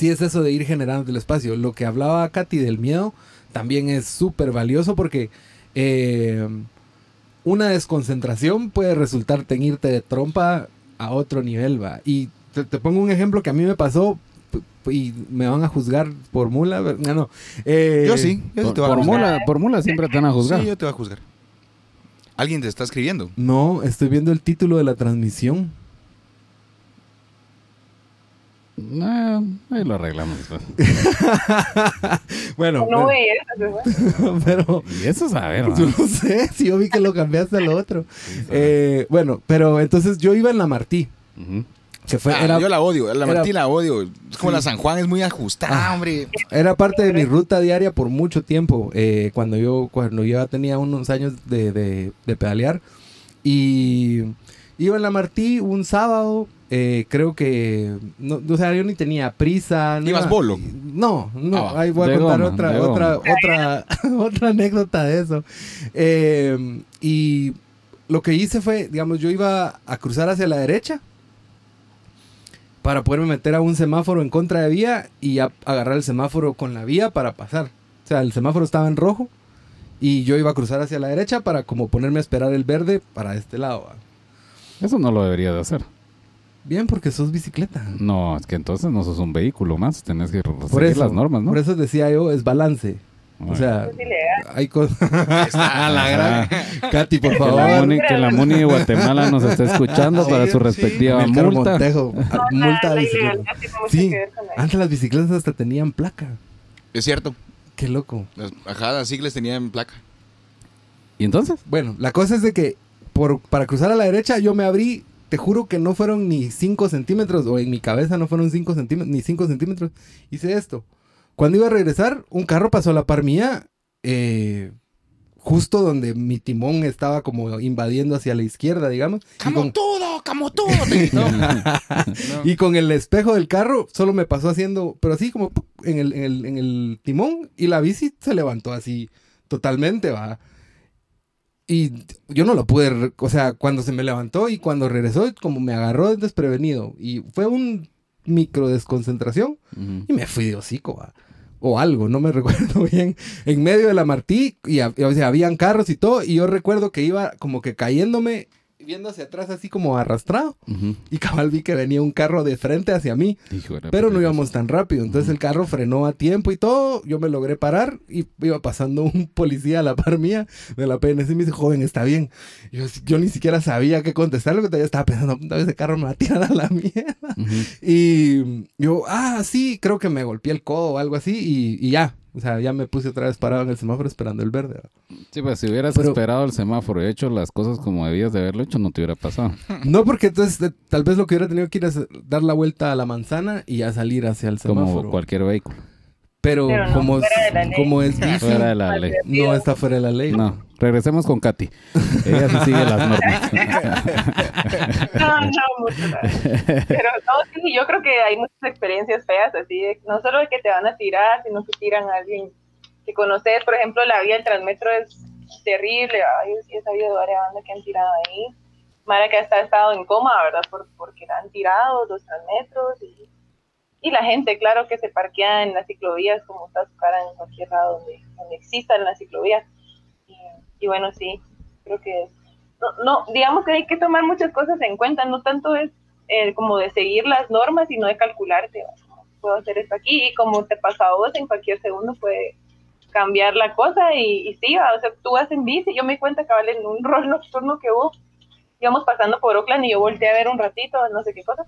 A: sí es eso de ir generando el espacio. Lo que hablaba Katy del miedo también es súper valioso porque eh, una desconcentración puede resultarte en irte de trompa a otro nivel, va. Y te, te pongo un ejemplo que a mí me pasó y me van a juzgar por mula. No, no. Eh,
B: yo sí, yo
C: por,
B: te voy a
C: por
B: juzgar.
C: mula, por mula siempre te van a juzgar.
B: Sí, yo te voy a juzgar. ¿Alguien te está escribiendo?
A: No, estoy viendo el título de la transmisión.
C: No, ahí lo arreglamos. Pues.
A: bueno,
D: no,
A: pero, pero,
C: y eso saber,
A: yo no sé si yo vi que lo cambiaste a lo otro. Sí, eh, bueno, pero entonces yo iba en la Martí. Uh -huh.
B: Se fue, ah, era, yo la odio, la Martí la odio. Es como sí. la San Juan, es muy ajustada, ah, hombre.
A: Era parte de mi ruta diaria por mucho tiempo. Eh, cuando yo cuando yo tenía unos años de, de, de, pedalear. Y iba en la Martí un sábado. Eh, creo que. No, o sea, yo ni tenía prisa.
B: ¿Ibas
A: iba,
B: bolo?
A: No, no. Ah, ahí voy a contar goma, otra, otra, otra, otra anécdota de eso. Eh, y lo que hice fue, digamos, yo iba a cruzar hacia la derecha para poderme meter a un semáforo en contra de vía y a, agarrar el semáforo con la vía para pasar. O sea, el semáforo estaba en rojo y yo iba a cruzar hacia la derecha para como ponerme a esperar el verde para este lado.
C: Eso no lo debería de hacer.
A: Bien, porque sos bicicleta.
C: No, es que entonces no sos un vehículo más, tenés que por seguir
A: eso,
C: las normas, ¿no?
A: Por eso decía yo, es balance. O sea, hay cosas. la gran. Katy, por favor.
C: Que la, Muni, que la Muni de Guatemala nos está escuchando sí, para su respectiva
A: sí,
C: multa.
A: Montejo, no, multa de bicicleta. Sí, antes las bicicletas hasta tenían placa.
B: Es cierto.
A: Qué loco.
B: Las, ajá, las siglas tenían placa.
C: ¿Y entonces?
A: Bueno, la cosa es de que por, para cruzar a la derecha yo me abrí. Te juro que no fueron ni 5 centímetros, o en mi cabeza no fueron 5 centímetros, ni 5 centímetros. Hice esto Cuando iba a regresar, un carro pasó a la par mía, eh, justo donde mi timón estaba como invadiendo hacia la izquierda, digamos. Y
B: ¡Camo
A: con,
B: todo! ¡Camo todo! te gritó. No.
A: y con el espejo del carro solo me pasó haciendo, pero así como en el, en el, en el timón y la bici se levantó así totalmente, va. Y yo no lo pude, o sea, cuando se me levantó y cuando regresó, como me agarró desprevenido. Y fue un micro desconcentración y me fui de hocico, va. O algo, no me recuerdo bien. En medio de la Martí, y, hab- o sea, habían carros y todo, y yo recuerdo que iba como que cayéndome, viendo hacia atrás así como arrastrado. Y cabal vi que venía un carro de frente hacia mí, pero no íbamos tan rápido. Entonces el carro frenó a tiempo y todo. Yo me logré parar y iba pasando un policía a la par mía de la PNC y me dice, joven, está bien. Yo, yo ni siquiera sabía qué contestar, lo que todavía estaba pensando, "Puta, ese carro me va a tirar a la mierda. Y yo, ah, sí, creo que me golpeé el codo o algo así y, y ya. O sea, ya me puse otra vez parado en el semáforo esperando el verde. ¿verdad?
C: Sí, pues si hubieras
A: Pero-
C: esperado el semáforo y hecho las cosas como debías de haberlo hecho, no te hubiera pasado.
A: No, porque entonces eh, tal vez lo que hubiera tenido que ir es dar la vuelta a la manzana y ya salir hacia el semáforo.
C: Como cualquier vehículo.
A: Pero,
D: Pero no
A: como,
D: ley.
A: como es
C: Fuera de la ley.
A: no está fuera de la ley.
C: No, regresemos con Katy. Ella sí sigue las normas.
D: No, no, mucho. no. Pero no, sí, yo creo que hay muchas experiencias feas, así, de- no solo de que te van a tirar, sino que tiran a alguien que conoces. Por ejemplo, la vía del Transmetro es terrible. Ay, sí he sabido de varias bandas que han tirado ahí. Mara que hasta ha estado en coma, ¿verdad? Por, porque la han tirado los Transmetros y, y la gente, claro, que se parquea en las ciclovías como está su cara en cualquier lado donde, donde existan las ciclovías. Y, bueno, sí, creo que no, no, digamos que hay que tomar muchas cosas en cuenta, no tanto es eh, como de seguir las normas, sino de calcularte. Como, puedo hacer esto aquí y como te pasa a vos, en cualquier segundo puede cambiar la cosa y, y sí, o sea, tú vas en bici, yo me di cuenta que vale en un rol nocturno que hubo, íbamos pasando por Oakland y yo volteé a ver un ratito, no sé qué cosa.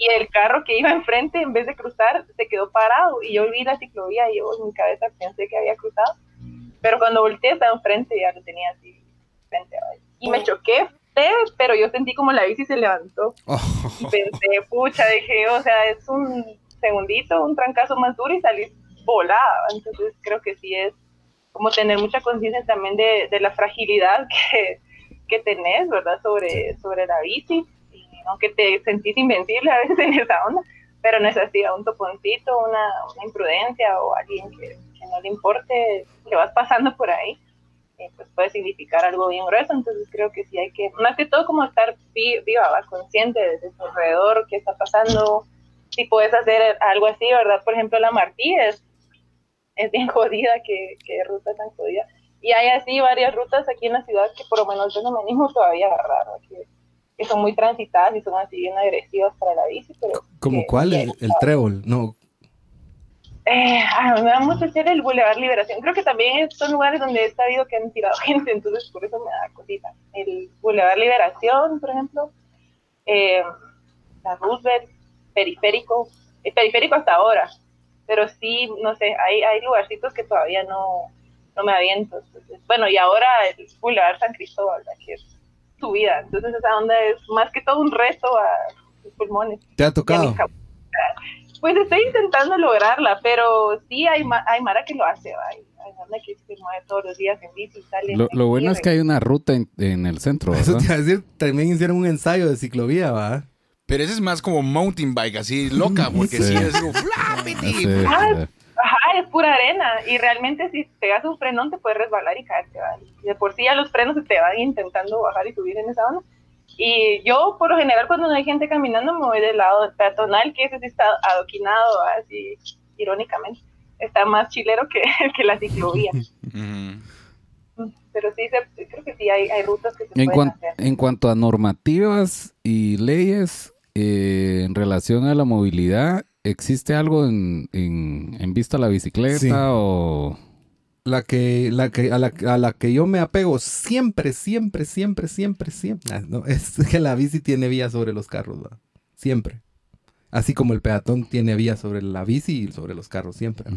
D: Y el carro que iba enfrente, en vez de cruzar, se quedó parado. Y yo vi la ciclovía y yo en mi cabeza pensé que había cruzado. Pero cuando volteé estaba enfrente y ya lo tenía así frente. ¿vale? Y me choqué, feo, pero yo sentí como la bici se levantó.
A: Oh,
D: Y pensé, pucha, dije, o sea, es un segundito, un trancazo más duro y salí volada. Entonces creo que sí es como tener mucha conciencia también de, de la fragilidad que, que tenés, ¿verdad? Sobre, sobre la bici. Aunque te sentís invencible a veces en esa onda, pero no es así, a un toponcito, una, una imprudencia o alguien que, que no le importe que vas pasando por ahí, eh, pues puede significar algo bien grueso. Entonces creo que sí hay que, más que todo como estar vi- viva, ¿va? consciente de tu alrededor, qué está pasando, si puedes hacer algo así, ¿verdad? Por ejemplo, la Martí es, es bien jodida, que, ruta tan jodida. Y hay así varias rutas aquí en la ciudad que por lo menos yo no me animo todavía a agarrar, ¿va? Que, son muy transitadas y son así bien agresivas para la bici, pero...
A: ¿Como cuál?
D: que-
A: El, el trébol. No.
D: eh, me da mucho hacer el Boulevard Liberación. Creo que también son lugares donde he sabido que han tirado gente, entonces por eso me da cosita. El Boulevard Liberación, por ejemplo, eh, la Roosevelt, Periférico, el Periférico hasta ahora, pero sí, no sé, hay, hay lugarcitos que todavía no, no me aviento. Entonces, bueno, y ahora el Boulevard San Cristóbal, que es su vida. Entonces esa onda es más que todo un reto a sus pulmones.
A: ¿Te ha tocado?
D: Pues estoy intentando lograrla, pero sí hay, ma- hay Mara que lo hace, ¿va? hay, hay que se mueve todos los días en bici y sale.
C: Lo, lo bueno es que hay una ruta en, en el centro,
A: Eso
C: ¿verdad?
A: te iba a decir, también hicieron un ensayo de ciclovía, ¿va?
B: Pero ese es más como mountain bike, así loca, porque sí,
C: Sí.
B: es como
D: es pura arena y realmente si pegas un frenón te puedes resbalar y caerte. Y de por sí ya los frenos se te van intentando bajar y subir en esa onda. Y yo por lo general cuando no hay gente caminando me voy del lado peatonal, que ese sí está adoquinado, así irónicamente. Está más chilero que, que la ciclovía. Pero sí, se- creo que sí hay, hay rutas que se
C: En,
D: pueden
C: cuan-
D: hacer.
C: en cuanto a normativas y leyes eh, en relación a la movilidad, ¿existe algo en, en, en vista a la bicicleta
A: Sí.
C: o...?
A: La que, la que, a la, a la que yo me apego siempre, siempre, siempre, siempre, siempre. Ah, no, es que la bici tiene vía sobre los carros. Siempre. Así como el peatón tiene vía sobre la bici y sobre los carros, siempre.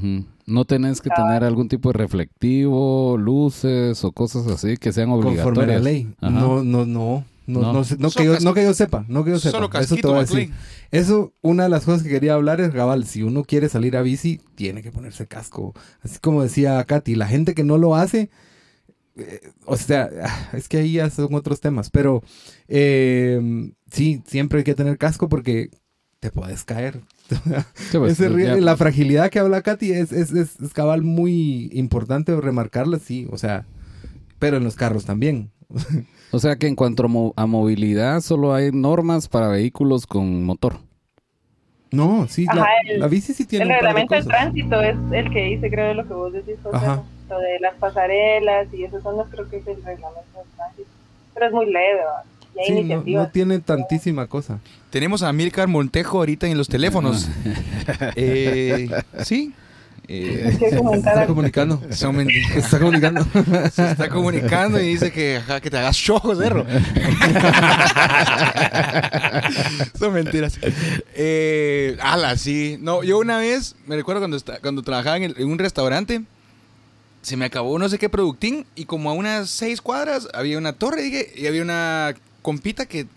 C: ¿No tenés que tener algún tipo de reflectivo, luces o cosas así que sean
A: Conforme a
C: obligatorias?
A: la ley.
C: Ajá.
A: No, no, no. No,
C: No.
A: no sé- no que yo, no que yo sepa, no que yo sepa.
B: Solo
A: Eso te
B: casquito
A: voy a
B: McLean.
A: decir. Eso, una de las cosas que quería hablar es, Gabal, si uno quiere salir a bici, tiene que ponerse casco. Así como decía Katy, la gente que no lo hace, eh, o sea, ah, es que ahí ya son otros temas, pero eh, sí, siempre hay que tener casco porque te puedes caer.
C: Sí, pues,
A: Ese ri-
C: ya-
A: la fragilidad que habla Katy es, es, es, es cabal muy importante remarcarla, sí, o sea, pero en los carros también.
C: O sea que en cuanto a, mo- a movilidad, solo hay normas para vehículos con motor.
A: No, sí,
D: Ajá,
A: la,
D: el-
A: la bici sí tiene
D: El
A: un par de
D: reglamento del
A: cosas.
D: tránsito es el que dice, creo, lo que vos decís, José,
A: Ajá.
D: lo de las pasarelas y esas zonas, creo que es el reglamento del tránsito. Pero es muy leve,
A: no tiene tantísima cosa.
B: Tenemos a Milcar Montejo ahorita en los teléfonos. Eh, sí. Eh,
D: comentar
A: Está comunicando.
B: men-
A: Está comunicando.
B: se está comunicando y dice que, ajá, que te hagas show, cerro. Son mentiras. Eh, ala, sí. No, yo una vez, me recuerdo cuando, cuando trabajaba en, el- en un restaurante, se me acabó no sé qué productín y como a unas seis cuadras había una torre dije, y había una compita que,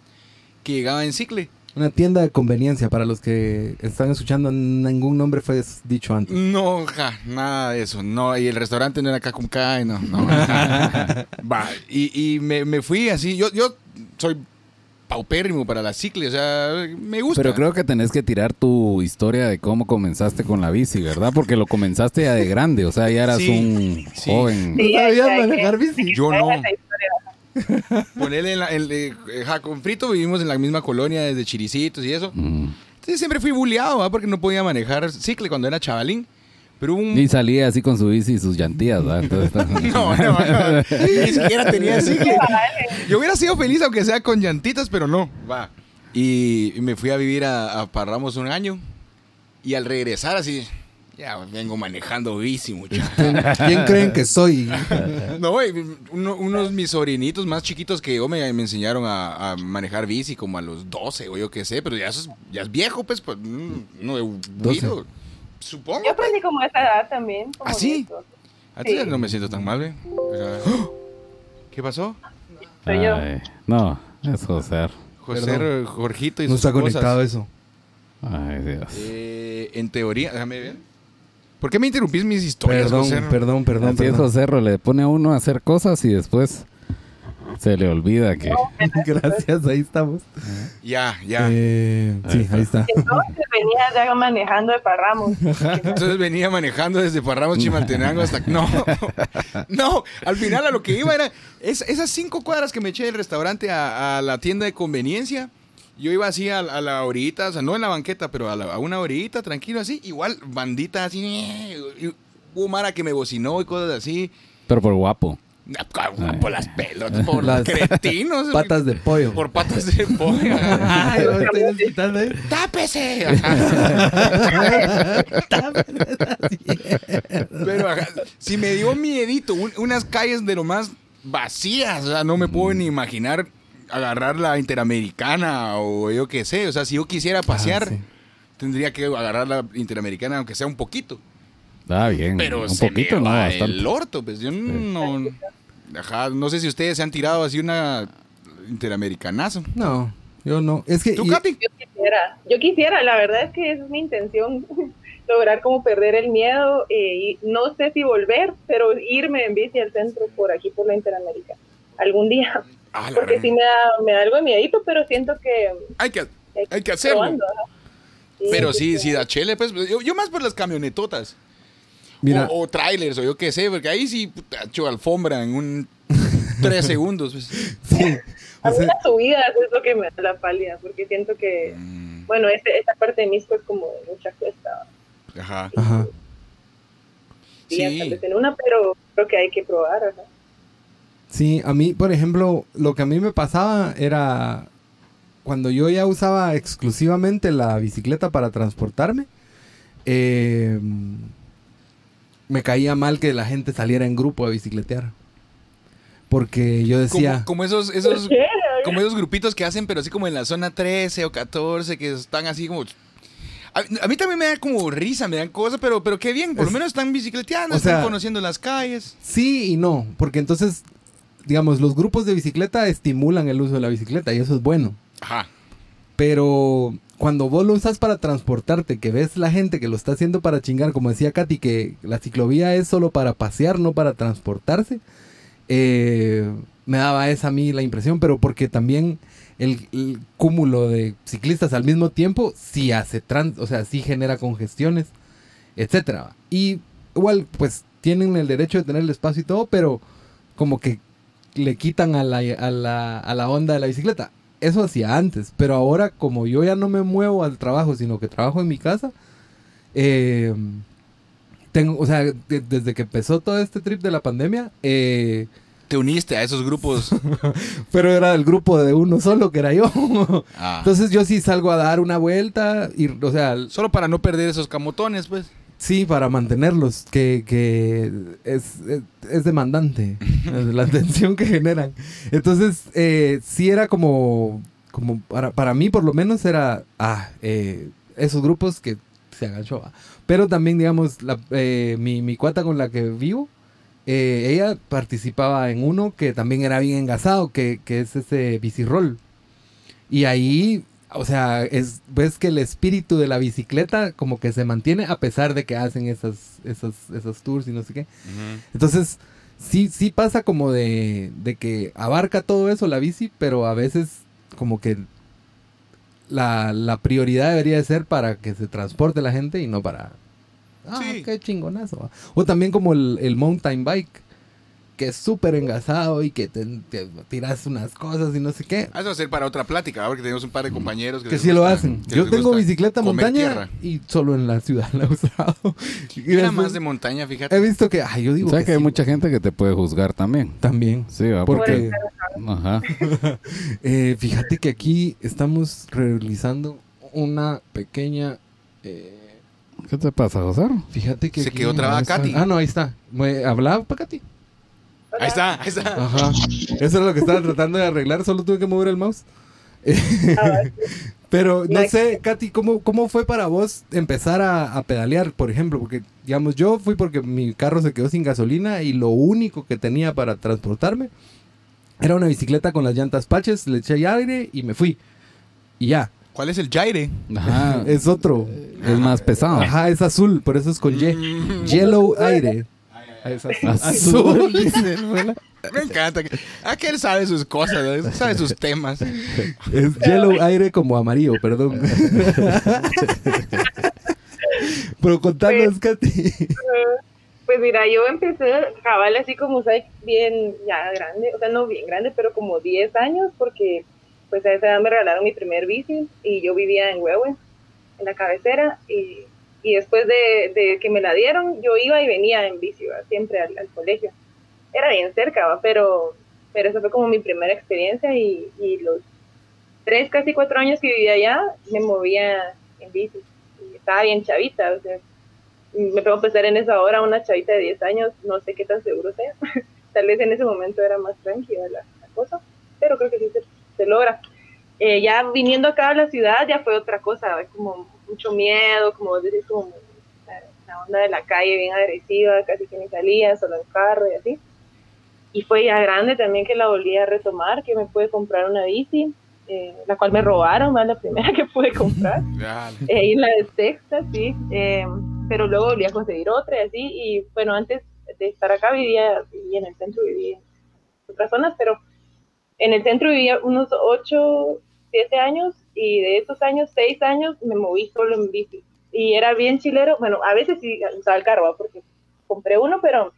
B: que llegaba en cicle.
A: Una tienda de conveniencia para los que están escuchando. Ningún nombre fue dicho antes.
B: No, ja, nada de eso. No, y el restaurante no era acá con K, y no, no. Va, y, y me, me fui así. Yo, yo soy paupérrimo para la cicle, o sea, me gusta.
C: Pero creo que tenés que tirar tu historia de cómo comenzaste con la bici, ¿verdad? Porque lo comenzaste ya de grande, o sea, ya eras
B: Sí,
C: un
B: sí.
C: joven.
D: Sí,
A: ¿No
D: hay-
A: sabías manejar bici?
B: Yo no. Ponerle en la, en- eh, ja, con Frito vivimos en la misma colonia desde Chiricitos y eso.
C: Mm.
B: Entonces siempre fui bulleado, ¿va? Porque no podía manejar cicle cuando era chavalín. Pero un...
C: Y salía así con su bici y sus llantillas, ¿verdad? Entonces,
B: No, no, no. Ni siquiera tenía cicle. Yo hubiera sido feliz aunque sea con llantitas, pero no. Va. Y y me fui a vivir a, a Parramos un año. Y al regresar así, ya vengo manejando bici, muchacho.
A: ¿Quién creen que soy?
B: No, güey, uno- unos mis sobrinitos más chiquitos que yo me, me enseñaron a, a manejar bici como a los 12 o yo qué sé, pero ya, eso es, ya es viejo, pues, pues mm, no he
A: 12.
B: huido. Supongo.
D: Yo aprendí como a esa edad también. Como
B: ¿Ah, sí?
D: 10, 12.
B: Antes
D: Sí.
B: no me siento tan mal, sea, ¿Qué pasó?
D: Soy yo.
C: Ay, no, es José.
B: José. Jorgito y
A: No
B: sus
A: está
B: cosas.
A: conectado eso.
C: Ay, Dios.
B: Eh, en teoría, déjame ver. ¿Por qué me interrumpís mis historias,
A: Perdón,
B: José?
A: perdón, perdón,
C: Así es,
A: perdón.
C: José, le pone a uno a hacer cosas y después se le olvida que...
A: Gracias, ahí estamos.
B: Ya, ya.
A: Eh, sí, ahí está.
D: Entonces venía ya manejando de Parramos.
B: Entonces venía manejando desde Parramos, Chimaltenango hasta... No, no, al final a lo que iba era... es- esas cinco cuadras que me eché del restaurante a, a la tienda de conveniencia, yo iba así a, a la orillita, o sea, no en la banqueta, pero a, la- a una orillita, tranquilo así, igual bandita así, y hubo Mara que me bocinó y cosas así.
C: Pero por guapo.
B: Por las pelotas, por
A: Las
B: cretinos.
A: Patas de pollo.
B: Por patas de pollo.
A: Ay, lo.
B: ¡Tápese! Pero ajá, si me dio miedito, un- unas calles de lo más vacías, o sea, no me puedo ni imaginar agarrar la Interamericana o yo qué sé, o sea, si yo quisiera pasear,
A: Ah, sí.
B: tendría que agarrar la Interamericana aunque sea un poquito.
C: Ah, bien.
B: Pero
C: un
B: se
C: poquito, no, bastante.
B: el orto, pues yo no... Ajá, no sé si ustedes se han tirado así una Interamericanazo.
A: No, yo no. Es que.
B: ¿Tú,
A: y-
B: Katy?
D: Yo quisiera, yo quisiera, la verdad es que esa es mi intención, lograr como perder el miedo eh, y no sé si volver, pero irme en bici al centro por aquí, por la Interamérica, algún día,
B: Ah, la
D: porque
B: gran-
D: sí me da, me da algo de miedito, pero siento que
B: hay que,
D: hay
B: hay que hacerlo.
D: probando.
B: Pero
D: sí,
B: sí,
D: sí.
B: sí da chele, pues. Yo, yo más por las camionetotas.
A: Mira,
B: O, o trailers, o yo qué sé, porque ahí sí, puta, hecho alfombra en un tres segundos. pues.
A: sí.
D: A mí las subidas es lo que me da la pálida, porque siento que,
B: Mm,
D: bueno, este, esta parte de Misco es como de mucha cuesta.
B: Ajá.
A: ajá.
D: Sí.
B: Sí.
D: Una, pero creo que hay que probar. ajá.
A: Sí, a mí, por ejemplo, lo que a mí me pasaba era cuando yo ya usaba exclusivamente la bicicleta para transportarme, eh, me caía mal que la gente saliera en grupo a bicicletear. Porque yo decía,
B: Como, como esos, esos, como esos grupitos que hacen, pero así como en la zona 13 o 14, que están así como... A, a mí también me da como risa, me dan cosas, pero, pero qué bien, por lo menos están bicicleteando,
A: o
B: están
A: sea-
B: conociendo las calles.
A: sí y no, porque entonces digamos, los grupos de bicicleta estimulan el uso de la bicicleta y eso es bueno.
B: Ajá.
A: Pero cuando vos lo usas para transportarte, que ves la gente que lo está haciendo para chingar, como decía Katy, que la ciclovía es solo para pasear, no para transportarse, eh, me daba esa a mí la impresión, pero porque también el, el cúmulo de ciclistas al mismo tiempo sí hace trans, o sea, sí genera congestiones, etcétera. Y igual, pues tienen el derecho de tener el espacio y todo, pero como que le quitan a la, a la, a la onda de la bicicleta. Eso hacía antes, pero ahora como yo ya no me muevo al trabajo, sino que trabajo en mi casa, eh, tengo, o sea, de- desde que empezó todo este trip de la pandemia, eh,
B: Te uniste a esos grupos.
A: pero era el grupo de uno solo, que era yo.
B: Ah.
A: Entonces yo sí salgo a dar una vuelta, y, o sea,
B: Solo para no perder esos camotones, pues.
A: Sí, para mantenerlos, que, que es, es, es demandante la atención que generan. Entonces, eh, sí era como, como para, para mí por lo menos era, ah, eh, esos grupos que se agachó. ah. Pero también, digamos, la, eh, mi, mi cuata con la que vivo, eh, ella participaba en uno que también era bien engasado, que, que es ese bicirrol. Y ahí, o sea, es, ves que el espíritu de la bicicleta como que se mantiene a pesar de que hacen esas, esos, esos tours y no sé qué. Entonces, sí, sí pasa como de, de que abarca todo eso la bici, pero a veces como que la, la prioridad debería de ser para que se transporte la gente y no para... Ah,
B: Sí.
A: qué chingonazo. va". O también como el, el mountain bike, que es súper engasado y que te, te tiras unas cosas y no sé qué.
B: Ah, Eso va a ser para otra plática, ahora que tenemos un par de compañeros que,
A: Que sí lo hacen. Yo tengo bicicleta montaña
B: tierra.
A: y solo en la ciudad la he usado. Y
B: Era
A: después
B: más de montaña, fíjate.
A: He visto que, ay, yo digo
C: ¿Sabes que hay
A: sí,
C: mucha gente que te puede juzgar también?
A: También.
C: Sí, va,
A: Porque
C: Ajá.
A: eh, fíjate que aquí estamos realizando una pequeña... eh,
C: ¿Qué te pasa, José?
A: fíjate que...
B: Se quedó trabada. Katy.
A: Ah, no, ahí está. ¿Hablaba para Katy?
B: Ahí está, ahí está.
A: Ajá. Eso es lo que estaba tratando de arreglar, solo tuve que mover el mouse. Pero no sé, Katy, ¿cómo, ¿cómo fue para vos empezar a, a pedalear, por ejemplo? Porque, digamos, yo fui porque mi carro se quedó sin gasolina y lo único que tenía para transportarme era una bicicleta con las llantas paches, le eché aire y me fui. Y ya,
B: ¿Cuál es el Jaire?
C: Ajá.
A: es otro.
C: Es más pesado.
A: Ajá, es azul, por eso es con Y. Yellow aire. Es azul.
C: Azul, abuela.
B: Me encanta. que- Aquel sabe sus cosas, ¿no? sabe sus temas.
A: Es yellow aire como amarillo, perdón. Pero contanos, Katy.
D: Pues mira, yo empecé cabal así como, ¿sabes? Bien, ya grande, o sea, no bien grande, pero como 10 años, porque pues a esa edad me regalaron mi primer bici y yo vivía en Huehue, en la cabecera, y, y después de, de que me la dieron, yo iba y venía en bici, ¿va? siempre al, al colegio. Era bien cerca, ¿va? Pero, pero esa fue como mi primera experiencia y, y los tres, casi cuatro años que vivía allá, me movía en bici. Y estaba bien chavita, o sea, me puedo pensar en eso ahora, una chavita de 10 años, no sé qué tan seguro sea. Tal vez en ese momento era más tranquila la, la cosa, pero creo que sí se, se logra. Eh, ya viniendo acá a la ciudad ya fue otra cosa, como mucho miedo, como vos decís, como la, la onda de la calle bien agresiva, casi que ni salía, solo en carro y así. Y fue ya grande también que la volví a retomar, que me pude comprar una bici, eh, la cual me robaron, más la primera que pude comprar eh, y la de sexta, sí, eh, pero luego volví a conseguir otra y así, y bueno, antes de estar acá vivía, vivía en el centro, vivía en otras zonas, pero en el centro vivía unos 8, 7 años, y de esos años, 6 años, me moví solo en bici, y era bien chilero, bueno, a veces sí usaba el carro, porque compré uno, pero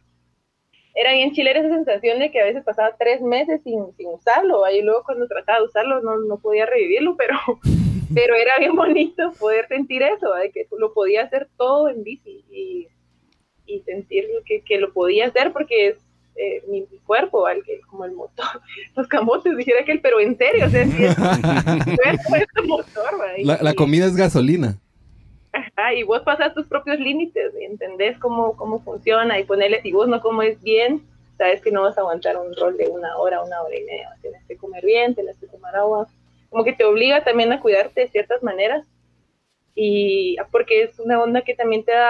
D: era bien chilera esa sensación de que a veces pasaba tres meses sin, sin usarlo, ahí luego cuando trataba de usarlo no, no podía revivirlo, pero pero era bien bonito poder sentir eso, de que lo podía hacer todo en bici y, y sentir que, que lo podía hacer porque es eh, mi, mi cuerpo, al que, como el motor, los camotes, dijera que el, pero en serio, o sea, sí es, es el motor,
A: La, comida es gasolina.
D: Ajá, y vos pasas tus propios límites y entendés cómo, cómo funciona y ponerle, si vos no comes bien, sabes que no vas a aguantar un rol de una hora, una hora y media, tienes que comer bien, tienes que tomar agua, como que te obliga también a cuidarte de ciertas maneras y porque es una onda que también te da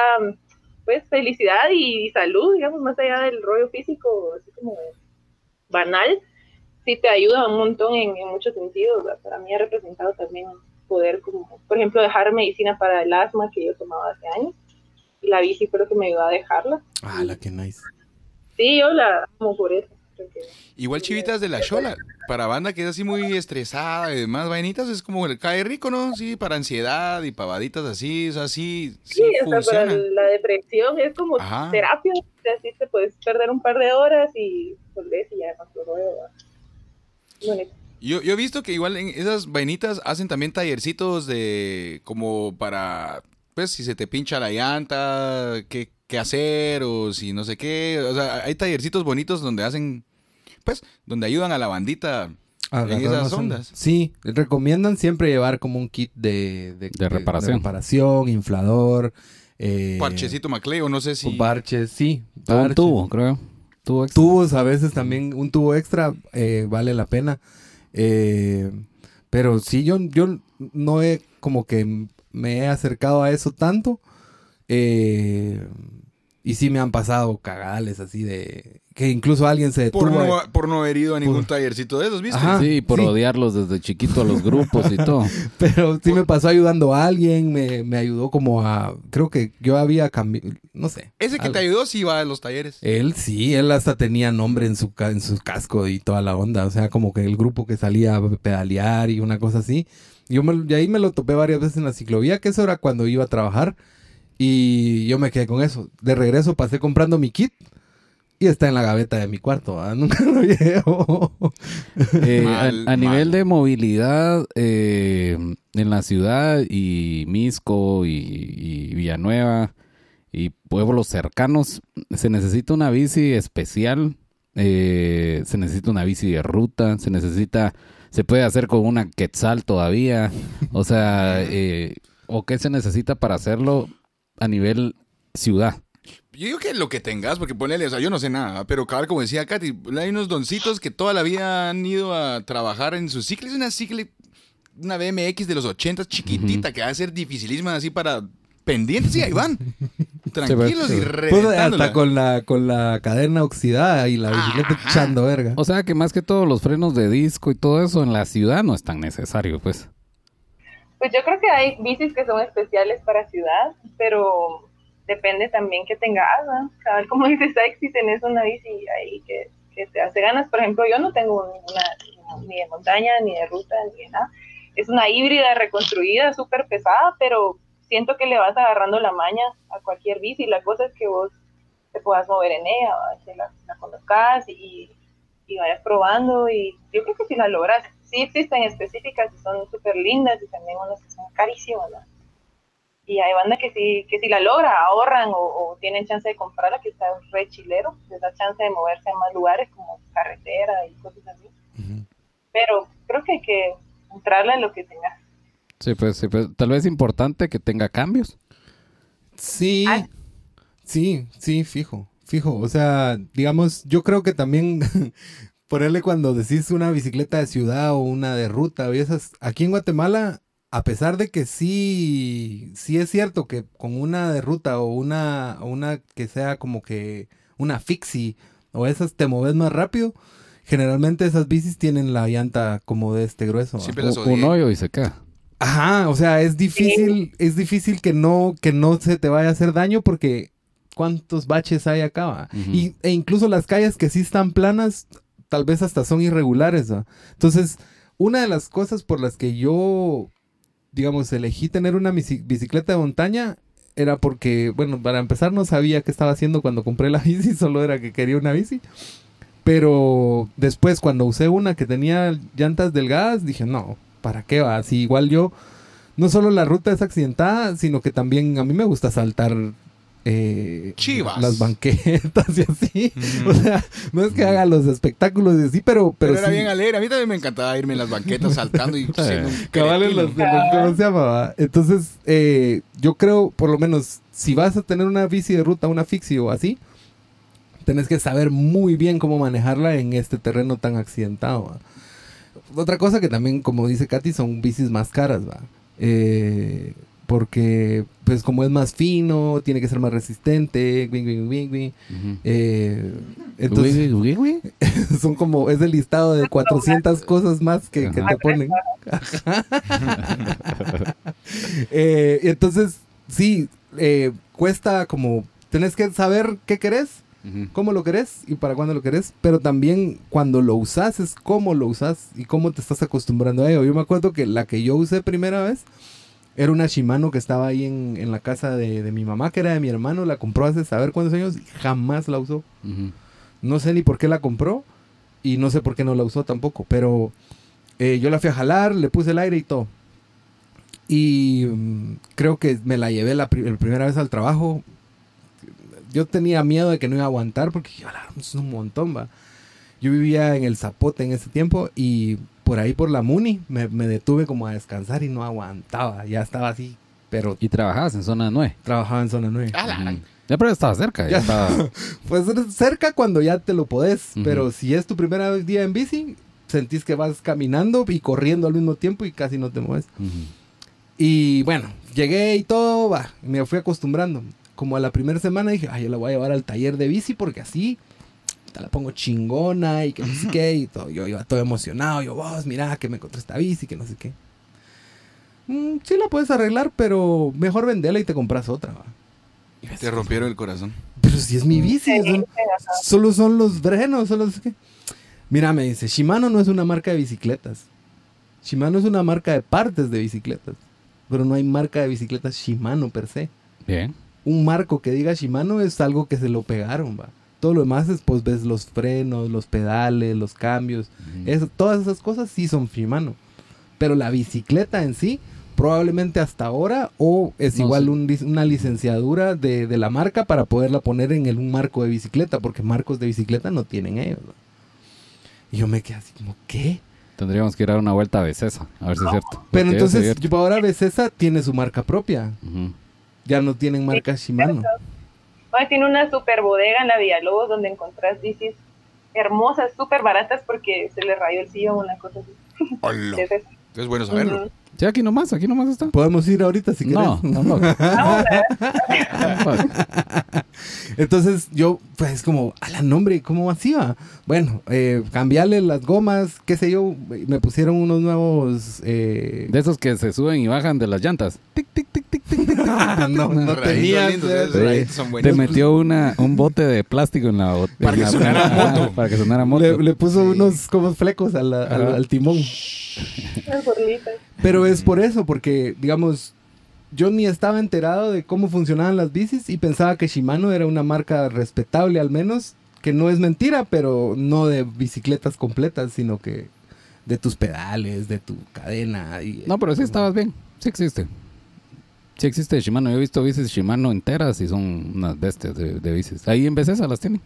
D: pues felicidad y, salud, digamos, más allá del rollo físico, así como banal, sí te ayuda un montón en, muchos sentidos. Para mí ha representado también poder, como, por ejemplo, dejar medicina para el asma que yo tomaba hace años. Y la bici lo que me ayudó a dejarla.
A: Ah, la que nice.
D: Sí, yo la amo por eso.
B: Igual chivitas de la chola, para banda que es así muy estresada y demás vainitas, es como el cae rico, ¿no? Sí, para ansiedad y pavaditas así, o sea, sí,
D: sí, o sea, para la depresión es como terapia, así te puedes perder un par de horas y volvés y ya
B: Bueno, yo, yo he visto que igual en esas vainitas hacen también tallercitos de como para, pues, si se te pincha la llanta, qué, qué hacer o si no sé qué. O sea, hay tallercitos bonitos donde hacen pues, donde ayudan a la bandita en esas ondas.
A: Sí, recomiendan siempre llevar como un kit de,
C: de, reparación.
A: reparación, inflador. Eh,
B: Parchecito Macleo, no sé si.
A: Parches, sí.
C: Un tubo, creo.
A: Tubos a veces también, un tubo extra eh, vale la pena. Eh, pero sí, yo, yo no he como que me he acercado a eso tanto. Eh, y sí me han pasado cagales así de... Que incluso alguien se
B: detuvo. Por no, por no haber ido a ningún tallercito de esos, ¿viste?
C: sí, por odiarlos desde chiquito a los grupos y todo.
A: Pero sí me pasó ayudando a alguien, me, me ayudó como a... Creo que yo había cambiado... No sé.
B: Ese que te ayudó sí iba a los talleres.
A: Él sí, él hasta tenía nombre en su, en su casco y toda la onda. O sea, como que el grupo que salía a pedalear y una cosa así. Yo me, y ahí me lo topé varias veces en la ciclovía, que eso era cuando iba a trabajar. Y yo me quedé con eso. De regreso pasé comprando mi kit y está en la gaveta de mi cuarto. Nunca lo llevo.
C: Eh, a, nivel de movilidad eh, en la ciudad y Misco y, Villanueva y pueblos cercanos, se necesita una bici especial. Eh, se necesita una bici de ruta. Se necesita. Se puede hacer con una quetzal todavía. O sea, ¿o qué se necesita para hacerlo? A nivel ciudad?
B: Yo digo que lo que tengas, porque ponele, o sea, yo no sé nada, pero cabal, como decía Katy, hay unos doncitos que toda la vida han ido a trabajar en su ciclo. Es una ciclo, una BMX de los 80 chiquitita, que va a ser dificilísima así para pendientes y ahí van. Tranquilos y pues,
A: Hasta con la, con la cadena oxidada y la bicicleta echando verga.
C: O sea que más que todos los frenos de disco y todo eso en la ciudad no es tan necesario, pues.
D: Pues yo creo que hay bicis que son especiales para ciudad, pero depende también que tengas, ¿no? Cada como dice Sexy, tenés una bici ahí que, que, te hace ganas. Por ejemplo, yo no tengo ninguna, ni de montaña, ni de ruta, ni de nada. Es una híbrida reconstruida, súper pesada, pero siento que le vas agarrando la maña a cualquier bici. La cosa es que vos te puedas mover en ella, que la, la conozcas y vayas probando y yo creo que si la logras sí existen específicas y son súper lindas y también unas que son carísimas, Y hay bandas que sí, que si la logra, ahorran o, tienen chance de comprarla, que está re chilero, les da chance de moverse a más lugares como carretera y cosas así. Pero creo que hay que entrarle en lo que tenga.
C: Sí, pues, sí, pues tal vez es importante que tenga cambios.
A: Sí, ah. sí, sí, fijo, fijo. O sea, digamos, yo creo que también ponerle cuando decís una bicicleta de ciudad o una de ruta, esas, aquí en Guatemala, a pesar de que sí, sí es cierto que con una de ruta o una, una que sea como que una fixie o esas te mueves más rápido, generalmente esas bicis tienen la llanta como de este grueso.
C: un hoyo y se cae.
A: Ajá, o sea, es difícil, es difícil que no, que no se te vaya a hacer daño porque cuántos baches hay acá. y, e incluso las calles que sí están planas, tal vez hasta son irregulares. Entonces, una de las cosas por las que yo, digamos, elegí tener una bicicleta de montaña era porque, bueno, para empezar no sabía qué estaba haciendo cuando compré la bici, solo era que quería una bici. Pero después cuando usé una que tenía llantas delgadas, dije, no, ¿para qué va? Si igual yo, no solo la ruta es accidentada, sino que también a mí me gusta saltar eh,
B: Chivas.
A: Las banquetas y así. O sea, no es que haga los espectáculos y así, pero. Pero,
B: era bien alegre. A mí también me encantaba irme en las banquetas saltando y
A: siendo Cabales los, ¿Cómo se llamaba? Entonces, eh, yo creo, por lo menos, si vas a tener una bici de ruta, una fixie o así, tenés que saber muy bien cómo manejarla en este terreno tan accidentado. Otra cosa que también, como dice Katy, son bicis más caras, ¿va? Eh, porque pues como es más fino, tiene que ser más resistente, eh, Entonces,
C: Uy, uy, uy.
A: son como, es el listado de 400 cosas más que, te ponen. Eh, entonces, sí, eh, cuesta como, tenés que saber qué querés, cómo lo querés y para cuándo lo querés, pero también cuando lo usas es cómo lo usas y cómo te estás acostumbrando a ello. Yo me acuerdo que la que yo usé primera vez era una Shimano que estaba ahí en, en la casa de, de mi mamá, que era de mi hermano, la compró hace saber cuántos años y jamás la usó.
C: Ujú.
A: No sé ni por qué la compró y no sé por qué no la usó tampoco, pero eh, yo la fui a jalar, le puse el aire y todo. Y mm, creo que me la llevé la, pri- la primera vez al trabajo. Yo tenía miedo de que no iba a aguantar porque yo, "Ala, es un montón, va. Yo vivía en el Zapote en ese tiempo y por ahí por la Muni me, me detuve como a descansar y no aguantaba. Ya estaba así, pero
C: Y trabajabas en zona 9.
A: trabajaba en zona 9.
B: Ala.
C: Ya, pero estaba cerca. Ya,
A: Ya.
C: estaba.
A: Pues cerca cuando ya te lo podés,
C: Ujú.
A: pero si es tu primer día en bici, sentís que vas caminando y corriendo al mismo tiempo y casi no te mueves.
C: Ujú.
A: Y bueno, llegué y todo, va, me fui acostumbrando. Como a la primera semana dije, ay, yo la voy a llevar al taller de bici porque así te la pongo chingona y que no sé qué y todo. Yo iba todo emocionado, yo, vos, mira que me encontré esta bici, que no sé qué. "Mm, sí la puedes arreglar, pero mejor vendela y te compras otra, va. Y yo así,
B: Te rompieron el corazón.
A: Pero si es mi bici,
D: Sí,
A: son-
D: ajá.
A: solo son los frenos, solo es que... Mira, me dice, Shimano no es una marca de bicicletas. Shimano es una marca de partes de bicicletas. Pero no hay marca de bicicletas Shimano per se.
C: Bien.
A: Un marco que diga Shimano es algo que se lo pegaron, va. Todo lo demás es, pues, ves los frenos, los pedales, los cambios. Es- todas esas cosas sí son Shimano. Pero la bicicleta en sí, probablemente hasta ahora, o es
C: No
A: igual un una licenciadura de, de la marca para poderla poner en el, un marco de bicicleta, porque marcos de bicicleta no tienen ellos. ¿no? Y yo me quedé así como, ¿qué?
C: Tendríamos que ir a dar una vuelta a Becesa, a ver si es cierto.
A: Pero
C: Porque
A: entonces, ahora Becesa tiene su marca propia. Ya no tienen marca Shimano.
D: Ay, tiene una super bodega en la Villalobos donde encontrás bicis hermosas, súper baratas porque se le rayó el sillón, una cosa así.
B: Hola.
D: Es
B: bueno saberlo.
D: Ujú.
C: Sí, aquí nomás, aquí nomás está.
A: Podemos ir ahorita si
C: No,
D: ver.
C: Tampoco.
A: Entonces yo, pues como, a la nombre, ¿cómo así va? Bueno, eh, cambiarle las gomas, qué sé yo, me pusieron unos nuevos... Eh...
C: De esos que se suben y bajan de las llantas. Tic, tic, tic, tic, tic, tic.
A: No, no tenía...
C: Te metió una, un bote de plástico en la bot-
B: Para que sonara moto.
C: Para que sonara moto.
A: Le, le puso unos como flecos a la- al, timón. Pero es por eso, porque, digamos, yo ni estaba enterado de cómo funcionaban las bicis y pensaba que Shimano era una marca respetable al menos, que no es mentira, pero no de bicicletas completas, sino que de tus pedales, de tu cadena. Y,
C: No, pero sí estabas bien. Sí existe. Sí existe Shimano. Yo he visto bicis Shimano enteras y son unas bestias de, de bicis. Ahí en Becesa las tienen.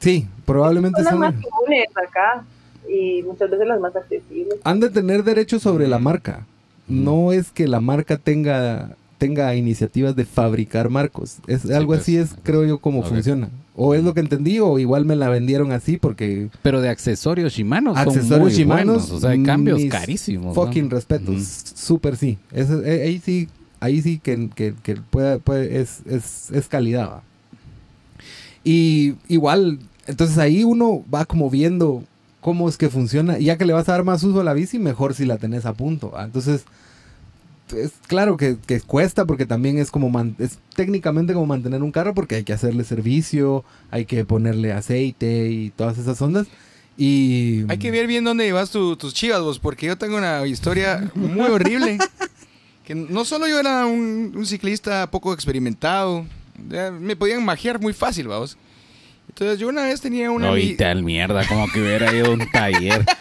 A: Sí, probablemente
D: Son las
A: son...
D: más comunes acá y muchas veces las más accesibles.
A: Han de tener derecho sobre la marca. No es que la marca tenga tenga iniciativas de fabricar marcos. Es algo
C: pues.
A: así es, creo yo, como funciona. O es lo que entendí, o igual me la vendieron así porque
C: Pero de accesorios Shimano son
A: accesorios
C: buenos. O sea, hay cambios carísimos. ¿no?
A: Fucking respetos.
C: Ujú.
A: Súper sí. Eh, ahí sí, ahí sí que, que, que puede, puede- es, es, es calidad. va. Y igual, entonces ahí uno va como viendo cómo es que funciona. Y ya que le vas a dar más uso a la bici, mejor si la tenés a punto. va. Entonces, es claro que, que cuesta porque también es como man- es técnicamente como mantener un carro porque hay que hacerle servicio, hay que ponerle aceite y todas esas ondas. Y
B: Hay que ver bien dónde llevas tu- tus chivas, vos, porque yo tengo una historia muy horrible. Que no solo yo era un, un ciclista poco experimentado, me podían magiar muy fácil, vamos. Entonces yo una vez tenía una...
C: No, y tal mierda, como que hubiera ido a un taller.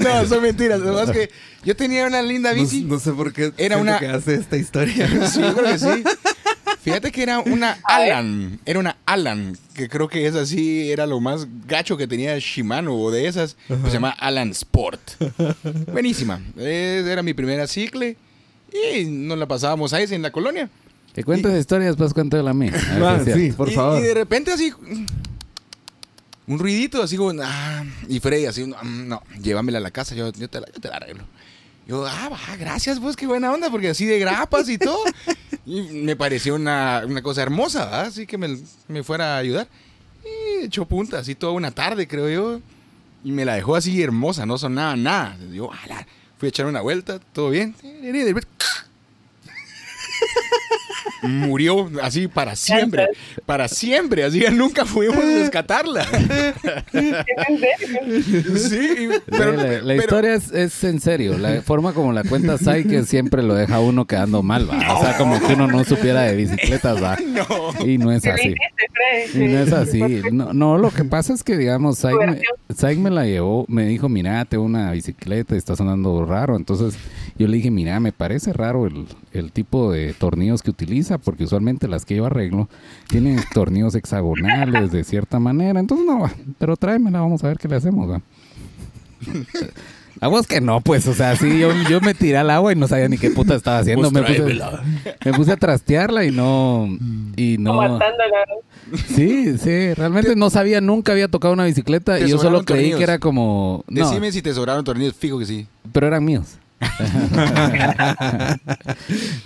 B: No, son mentiras. Además que yo tenía una linda bici.
A: no sé por qué
B: Era una-
A: que hace esta historia.
B: Sí, yo creo que sí. Fíjate que era una Alan. Era una Alan. Que creo que esa sí era lo más gacho que tenía Shimano o de esas. Pues se llama Alan Sport. Buenísima. Era mi primera cicle. Y nos la pasábamos ahí en la colonia.
C: Que cuentes historias, después cuento la mía. A ver
A: Ah,
C: si es
A: sí, por
B: y,
A: favor.
B: y de repente así. Un ruidito así como. ah, y Freddy así. "Mm, No, llévamela a la casa. Yo, yo, te, la, yo te la arreglo. Yo, ah, va, gracias, pues, qué buena onda, porque así de grapas y todo. Y me pareció una, una cosa hermosa, ¿verdad? Así que me, me fuera a ayudar. Y echó punta, así toda una tarde, creo yo. Y me la dejó así hermosa, no sonaba nada. Yo, ala, fui a echar una vuelta, todo bien. Murió así para siempre, para siempre, así que nunca pudimos rescatarla.
C: sí, pero, la, la historia es, es, en serio, la forma como la cuenta Sai que siempre lo deja uno quedando mal, ¿va? o sea, como que uno no supiera de bicicletas, ¿va? No. Y no es así. Y no es así. No, no, lo que pasa es que, digamos, Sai me, me la llevó, me dijo, mira, tengo una bicicleta y está sonando raro, entonces yo le dije, mira, me parece raro el, el tipo de tornillos que utiliza, porque usualmente las que yo arreglo tienen tornillos hexagonales de cierta manera. Entonces, no, pero tráemela, vamos a ver qué le hacemos. ¿va? A vos que no, pues, o sea, sí, yo, yo me tiré al agua y no sabía ni qué puta estaba haciendo. Pues me puse, me puse, a trastearla y no. Y no. Sí, sí, realmente no sabía, nunca había tocado una bicicleta y yo solo creí que era como.
B: Decime si te sobraron tornillos, fijo que sí.
C: Pero eran míos.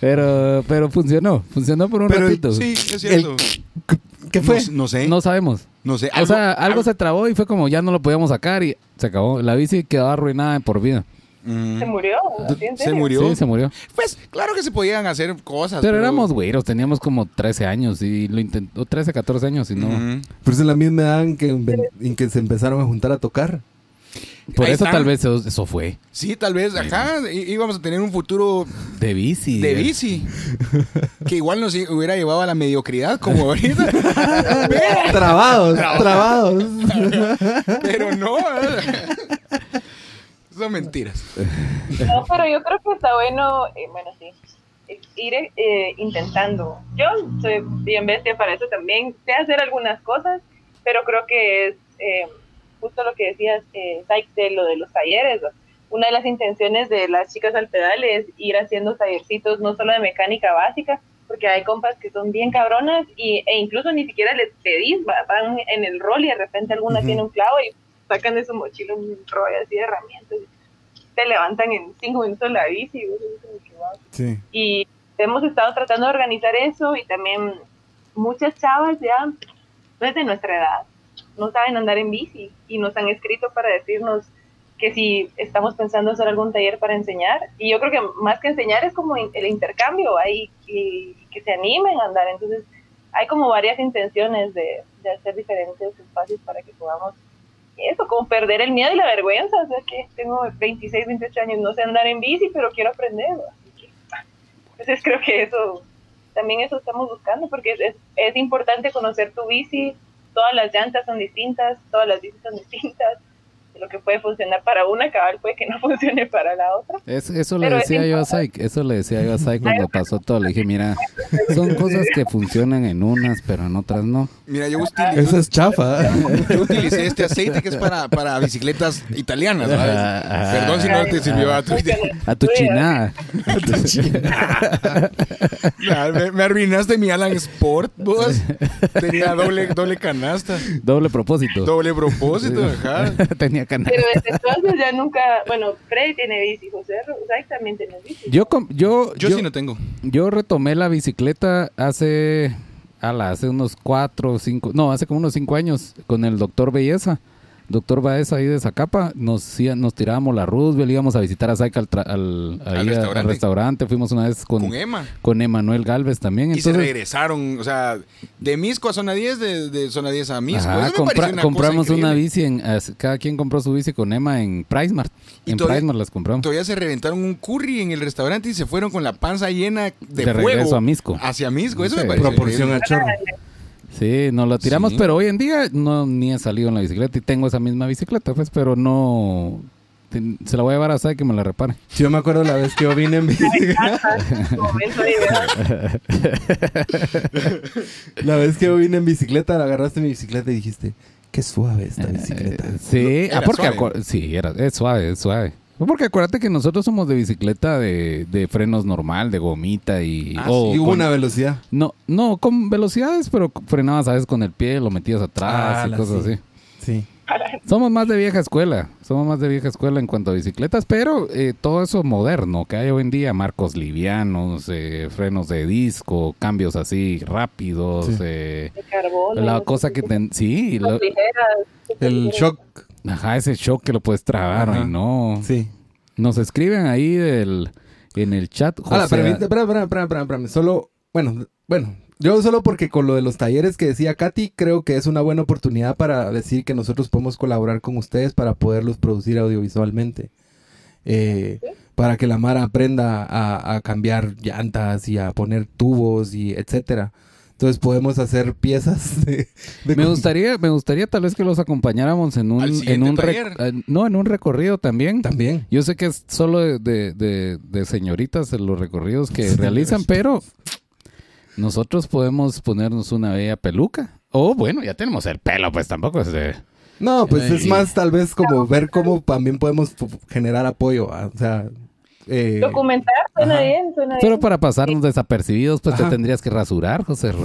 C: pero, pero funcionó, funcionó por un ratito.
B: Sí, es cierto.
A: ¿Qué fue?
C: No, sé. No sabemos.
B: No sé.
C: o sea, algo, se trabó y fue como ya no lo podíamos sacar y se acabó. La bici quedó arruinada por vida.
D: Mm. ¿Se murió?
B: ¿Se murió?
C: Sí, se murió.
B: Pues claro que se podían hacer cosas.
C: Pero, éramos güeros, teníamos como 13 años y lo intentó, 13, 14 años y no.
A: Pero es en la misma edad en que, en que se empezaron a juntar a tocar.
C: Por eso tal vez eso, fue.
B: Sí, tal vez acá íbamos a tener un futuro
C: de bici.
B: De bici. que igual nos hubiera llevado a la mediocridad como ahorita.
A: trabados, trabados.
B: Pero no. Son mentiras.
D: No, pero yo creo que está bueno, eh, bueno, sí, ir eh, intentando. Yo soy bien bestia para eso también. Sé hacer algunas cosas, pero creo que es... Eh, justo lo que decías, eh, de lo de los talleres. Una de las intenciones de las chicas al pedal es ir haciendo tallercitos no solo de mecánica básica, porque hay compas que son bien cabronas y, e incluso ni siquiera les pedís, van en el rol y de repente alguna tiene un clavo y sacan de su mochila un rollo así de herramientas. Te levantan en cinco minutos la bici. Y, y hemos estado tratando de organizar eso y también muchas chavas ya desde nuestra edad no saben andar en bici y nos han escrito para decirnos que si estamos pensando hacer algún taller para enseñar. Y yo creo que más que enseñar es como el intercambio, ahí que, que se animen a andar. Entonces, hay como varias intenciones de, de, hacer diferentes espacios para que podamos eso, como perder el miedo y la vergüenza. O sea, que tengo 26, 28 años, no sé andar en bici, pero quiero aprender. entonces, creo que eso, también eso estamos buscando, porque es, es importante conocer tu bici, todas las llantas son distintas, todas las bicis son distintas. Lo que puede funcionar para una cabal puede que no funcione para la otra.
C: eso le decía yo a Saik, eso le decía yo a Saik cuando pasó todo. Le dije, mira, son cosas que funcionan en unas, pero en otras no.
B: Mira, yo utilicé...
A: Eso es chafa.
B: Yo utilicé este aceite que es para, para bicicletas italianas, Perdón si no te sirvió a tu...
C: A tu chinada. A tu
B: chinada. me, arruinaste mi Alan Sport, vos. Tenía doble, doble canasta.
C: Doble propósito.
B: Doble propósito, ajá.
C: Tenía canasta.
D: Pero desde entonces ya nunca... Bueno, Freddy tiene bici, José Rosay también tiene bici.
C: Yo, yo,
B: yo, yo sí no tengo.
C: Yo retomé la bicicleta hace hace unos cuatro o cinco, no, hace como unos cinco años con el doctor Belleza. Doctor Baez ahí de Zacapa, nos, nos tirábamos la Roosevelt, íbamos a visitar a Zaika al, restaurante. fuimos una vez con,
B: con Emma.
C: Con Emanuel Galvez también.
B: Y se regresaron, o sea, de Misco a Zona 10, de, de Zona 10 a Misco.
C: compramos una bici, en, cada quien compró su bici con Emma en Pricemart. en Pricemart las compramos.
B: Todavía se reventaron un curry en el restaurante y se fueron con la panza llena de,
C: de regreso a Misco.
B: Hacia Misco, eso me parece.
A: Proporción a chorro.
C: Sí, nos la tiramos, pero hoy en día no ni he salido en la bicicleta y tengo esa misma bicicleta, pues, pero no se la voy a llevar a Sai que me la repare.
A: yo me acuerdo la vez que yo vine en bicicleta. la vez que yo vine en bicicleta, agarraste mi bicicleta y dijiste, qué suave esta bicicleta.
C: sí, ah, porque sí, era, es suave, es suave. Porque acuérdate que nosotros somos de bicicleta de, de frenos normal, de gomita y...
A: Ah, y hubo una velocidad.
C: No, no, con velocidades, pero frenabas, ¿sabes? Con el pie, lo metías atrás ah, y cosas así.
A: Sí.
C: Somos más de vieja escuela, somos más de vieja escuela en cuanto a bicicletas, pero eh, todo eso moderno que hay hoy en día, marcos livianos, eh, frenos de disco, cambios así rápidos,
A: Sí.
C: eh,
D: De carbono.
C: la cosa que ten- sí, lo-
A: El shock.
C: Ajá, ese shock que lo puedes trabar,
A: Ajá.
C: ay, no.
A: Sí.
C: Nos escriben ahí del, en el chat.
A: Ah,
C: José-
A: espera, espera, espera, espera, espera, espera. Solo, bueno, bueno, yo solo porque con lo de los talleres que decía Katy, creo que es una buena oportunidad para decir que nosotros podemos colaborar con ustedes para poderlos producir audiovisualmente. Eh, para que la Mara aprenda a, a cambiar llantas y a poner tubos y etcétera. Entonces podemos hacer piezas de... de
C: Me gustaría, me gustaría tal vez que los acompañáramos en un, en un rec- eh, no, en un recorrido también.
A: También.
C: Yo sé que es solo de, de, de- de señoritas en los recorridos que realizan, pero nosotros podemos ponernos una bella peluca. O bueno, ya tenemos el pelo, pues tampoco es de...
A: No, pues es
B: Ay.
A: más tal vez como ver cómo también podemos generar apoyo. ah, O sea... eh,
D: Documentar, suena
A: Ajá.
D: bien, suena
C: Pero
D: bien.
C: para pasarnos desapercibidos, pues
A: Ajá.
C: te tendrías que rasurar, José.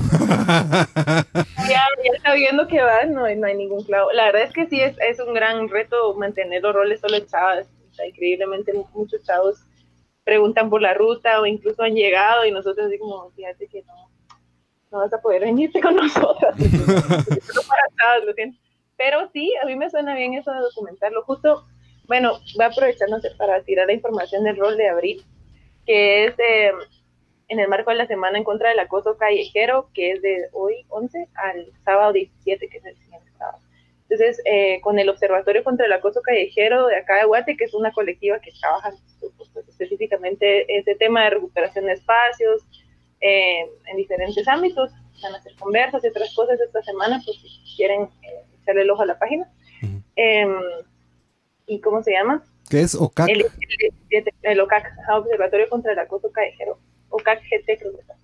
D: Ya, ya está viendo que va, no, hay- no hay ningún clavo. La verdad es que sí es, es un gran reto mantener los roles solo chavas. O sea, increíblemente muchos chavos preguntan por la ruta o incluso han llegado y nosotros así como, fíjate que no, no vas a poder venirte con nosotros. Solo para chavas, lo siento. Pero sí, a mí me suena bien eso de documentarlo. Justo, bueno, voy a aprovechar no sé, para tirar la información del rol de abril, que es eh, en el marco de la Semana en contra del acoso callejero, que es de hoy 11 al sábado 17, que es el siguiente sábado. Entonces, eh, con el Observatorio contra el Acoso Callejero de acá de Guate, que es una colectiva que trabaja pues, específicamente ese tema de recuperación de espacios eh, en diferentes ámbitos, van a hacer conversas y otras cosas esta semana, pues si quieren eh, echarle el ojo a la página. ¿Y cómo se llama?
A: ¿Qué es OCAC?
D: El, el, el OCAC, ajá, Observatorio contra el Acoso Callejero. OCAC GT creo que está.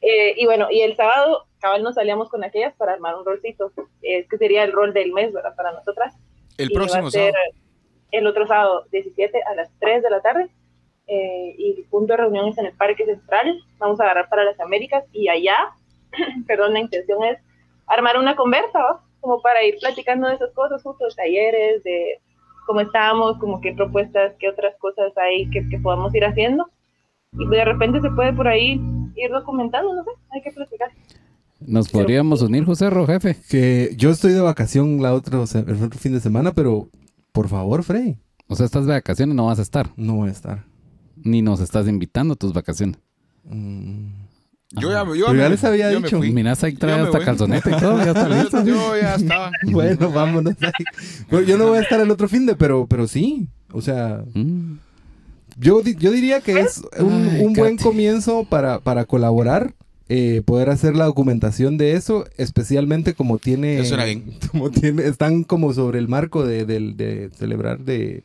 D: Eh, y bueno, y el sábado, cabal, nos salíamos con aquellas para armar un rolcito, eh, que sería el rol del mes, ¿verdad? Para nosotras.
B: El
D: Y va
B: próximo
D: a ser
B: sábado.
D: El otro sábado, 17 a las 3 de la tarde. eh, y el punto de reunión es en el Parque Central. Vamos a agarrar para las Américas y allá, perdón, la intención es armar una conversa, ¿va? Como para ir platicando de esas cosas, justo de talleres, de cómo estamos, como qué propuestas, qué otras cosas hay que, que podamos ir haciendo. Y de repente se puede por ahí ir documentando, no sé, hay que platicar.
C: Nos podríamos unir, José Ro, jefe.
A: Que yo estoy de vacación la otro, se- el otro fin de semana, pero por favor, Frey,
C: O sea, estás de vacaciones, no vas a estar.
A: no voy a estar.
C: Ni nos estás invitando a tus vacaciones.
A: Mm.
B: Yo ya, yo
A: Pero ya
B: me-
A: les había
B: yo
A: dicho.
C: ahí trae hasta calzonete y todo, ya está listo.
B: Yo ya estaba.
A: Bueno, vámonos. Yo no voy a estar el otro fin de, pero, pero sí. O sea,
C: Mm.
A: yo, yo diría que es un,
C: Ay,
A: un buen comienzo para, para colaborar, eh, poder hacer la documentación de eso, especialmente como tiene,
B: Eso suena bien.
A: como tiene, están como sobre el marco de, del- de celebrar de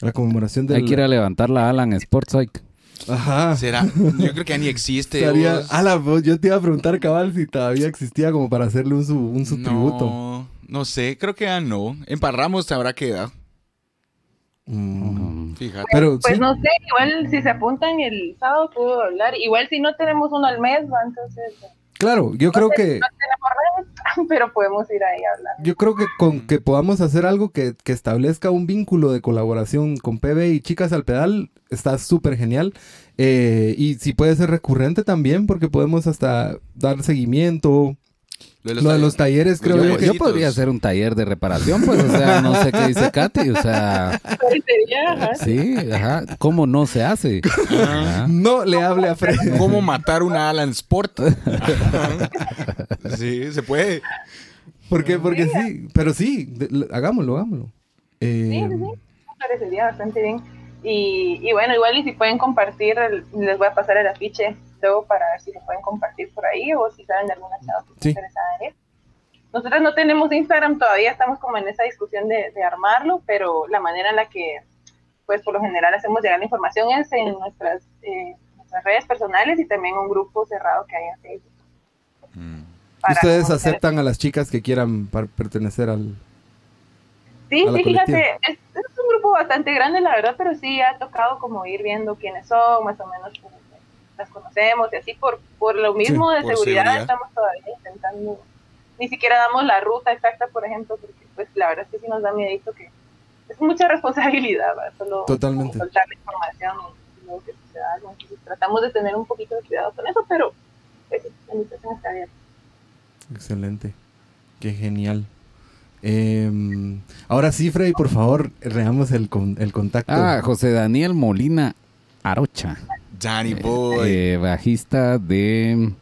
A: la conmemoración del,
C: Hay que ir a levantar la ala en Sports Psych.
A: Ajá,
B: Será. Yo creo que ya ni existe.
A: Estaría-
B: vos.
A: ala, vos, yo te iba a preguntar cabal si todavía existía como para hacerle un su, un su tributo.
B: No, no sé, creo que ya no. En Parramos te habrá quedado.
A: Mm.
B: Fíjate.
A: Pero
D: Pues
A: sí,
D: no sé, igual si se apuntan el sábado puedo hablar. Igual si no tenemos uno al mes, ¿va? entonces
A: claro, yo creo que
D: no tenemos redes, pero podemos ir ahí a hablar.
A: Yo creo que con que podamos hacer algo que, que establezca un vínculo de colaboración con PB y Chicas al Pedal está súper genial. Eh, y si puede ser recurrente también, porque podemos hasta dar seguimiento.
B: Lo
A: Lo de los talleres, creo
C: yo,
A: yo,
C: podría hacer un taller de reparación, pues, o sea, no sé qué dice Katy, o sea, sí, ajá, ¿cómo no se hace? Ajá.
A: No le hable a Fred.
B: ¿Cómo matar una Alan Sport? sí, se puede.
A: ¿Por qué? Porque sí, pero sí, de- hagámoslo, hagámoslo. Eh,
D: Sí, sí, sí, me parecería bastante bien. Y, y bueno, igual y si pueden compartir, el- les voy a pasar el afiche luego para ver si se pueden compartir por ahí o si saben de alguna chava que
A: Sí.
D: interesada en ir. Nosotros no tenemos Instagram todavía, estamos como en esa discusión de, de armarlo, pero la manera en la que, pues por lo general hacemos llegar la información es en nuestras, eh, nuestras redes personales y también un grupo cerrado que hay en Facebook. para
A: Ustedes aceptan a las chicas que quieran pertenecer al...
D: Sí, sí, fíjate, es, es un grupo bastante grande, la verdad, pero sí ha tocado como ir viendo quiénes son, más o menos las conocemos y así por, por lo mismo de seguridad,
B: seguridad.
D: estamos todavía intentando, ni siquiera damos la ruta exacta, por ejemplo, porque pues la verdad es que sí nos da miedo que es mucha responsabilidad, ¿verdad? Solo
A: Totalmente.
D: soltar la información y luego que suceda algo. Entonces tratamos de tener un poquito de cuidado con eso, pero pues, la invitación está abierta.
A: Excelente. Qué genial. Em, ahora sí, Freddy, por favor, reamos el, con- el contacto.
C: Ah, José Daniel Molina Arocha.
B: Danny Boy.
C: eh, bajista de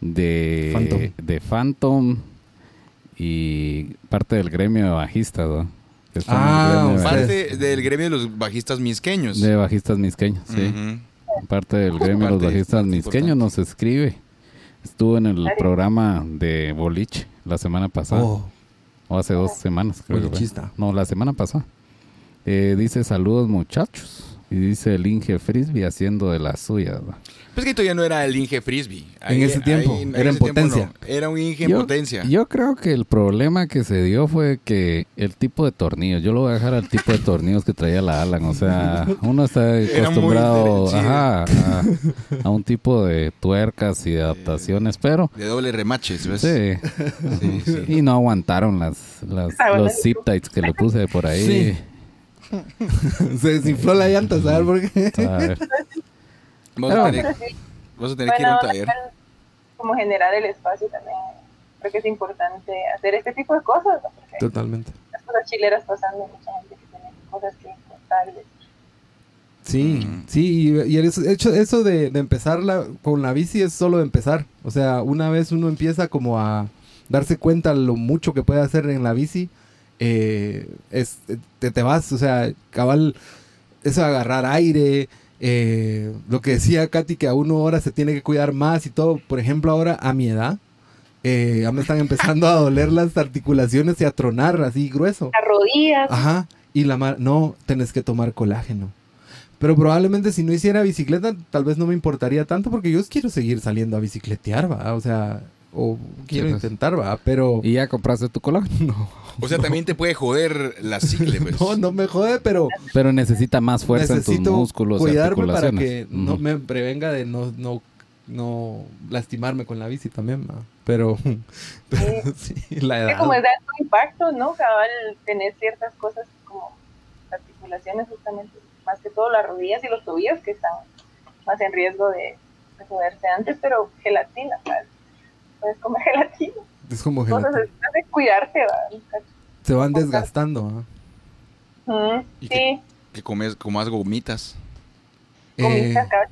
C: de
A: Phantom.
C: de Phantom y parte del gremio de bajistas ¿no?
A: Ah.
B: Parte del gremio de los bajistas misqueños.
C: de bajistas misqueños sí parte del gremio de los bajistas misqueños
B: importante.
C: nos escribe estuvo en el programa de Boliche la semana pasada
A: Oh,
C: o hace dos semanas creo que fue.
A: Bolichista.
C: no la semana pasada Eh, dice saludos muchachos y dice el Inge Frisbee haciendo de las suyas ¿no?
B: Pues que todavía no era el Inge Frisbee.
A: En ese tiempo, era en potencia.
B: no. Era un Inge en potencia.
C: Yo creo que el problema que se dio fue que el tipo de tornillos, yo lo voy a dejar al tipo de tornillos que traía la Alan, o sea, uno está acostumbrado ajá, a, a un tipo de tuercas y de adaptaciones, pero
B: De doble remaches, ¿ves?
C: sí,
B: Sí, sí.
C: y no aguantaron las, los zip ties que le puse por ahí.
A: Sí. se desinfló la llanta, ¿sabes por qué?
C: A ver,
B: Vamos, a tener,
D: Sí,
B: vamos a tener que ir a
D: bueno,
B: un taller.
D: como generar el espacio también. Creo que es importante hacer este tipo de cosas, ¿no?
A: Totalmente.
D: las cosas chileras pasando, mucha gente que tiene cosas que contarles.
A: Sí,
B: Mm.
A: sí, y, y el hecho, eso de, de empezar la- con la bici es solo de empezar. O sea, una vez uno empieza como a darse cuenta lo mucho que puede hacer en la bici, eh, es, te, te vas, o sea, cabal, eso de agarrar aire, eh, lo que decía Katy, que a uno ahora se tiene que cuidar más y todo. Por ejemplo, ahora a mi edad, eh, ya me están empezando a doler las articulaciones y a tronar así grueso.
D: Las rodillas,
A: Ajá, y la mar no, tenés que tomar colágeno. Pero probablemente si no hiciera bicicleta, tal vez no me importaría tanto porque yo quiero seguir saliendo a bicicletear, va, o sea, o quiero
C: pues.
A: intentar, va, pero
C: ¿y ya compraste tu colágeno?
B: O sea, también te puede joder la cicle, pues.
A: no, no me jode, pero
C: Pero necesita más fuerza en tus músculos y
A: cuidarme para que no me prevenga de no, no, no lastimarme con la bici también, va. Pero, pero sí, la edad.
D: como es de alto impacto, ¿no? Cabal, tener ciertas cosas como articulaciones justamente, más que todo las rodillas y los tobillos que están más en riesgo de, de joderse antes, pero gelatina, ¿sabes? Puedes comer gelatina.
A: Es como gelatina.
D: es de cuidarte, ¿va?
A: Se van desgastando,
B: ¿Y
D: Sí,
B: Que comes, comas gomitas.
A: Eh,
D: comiste cabal.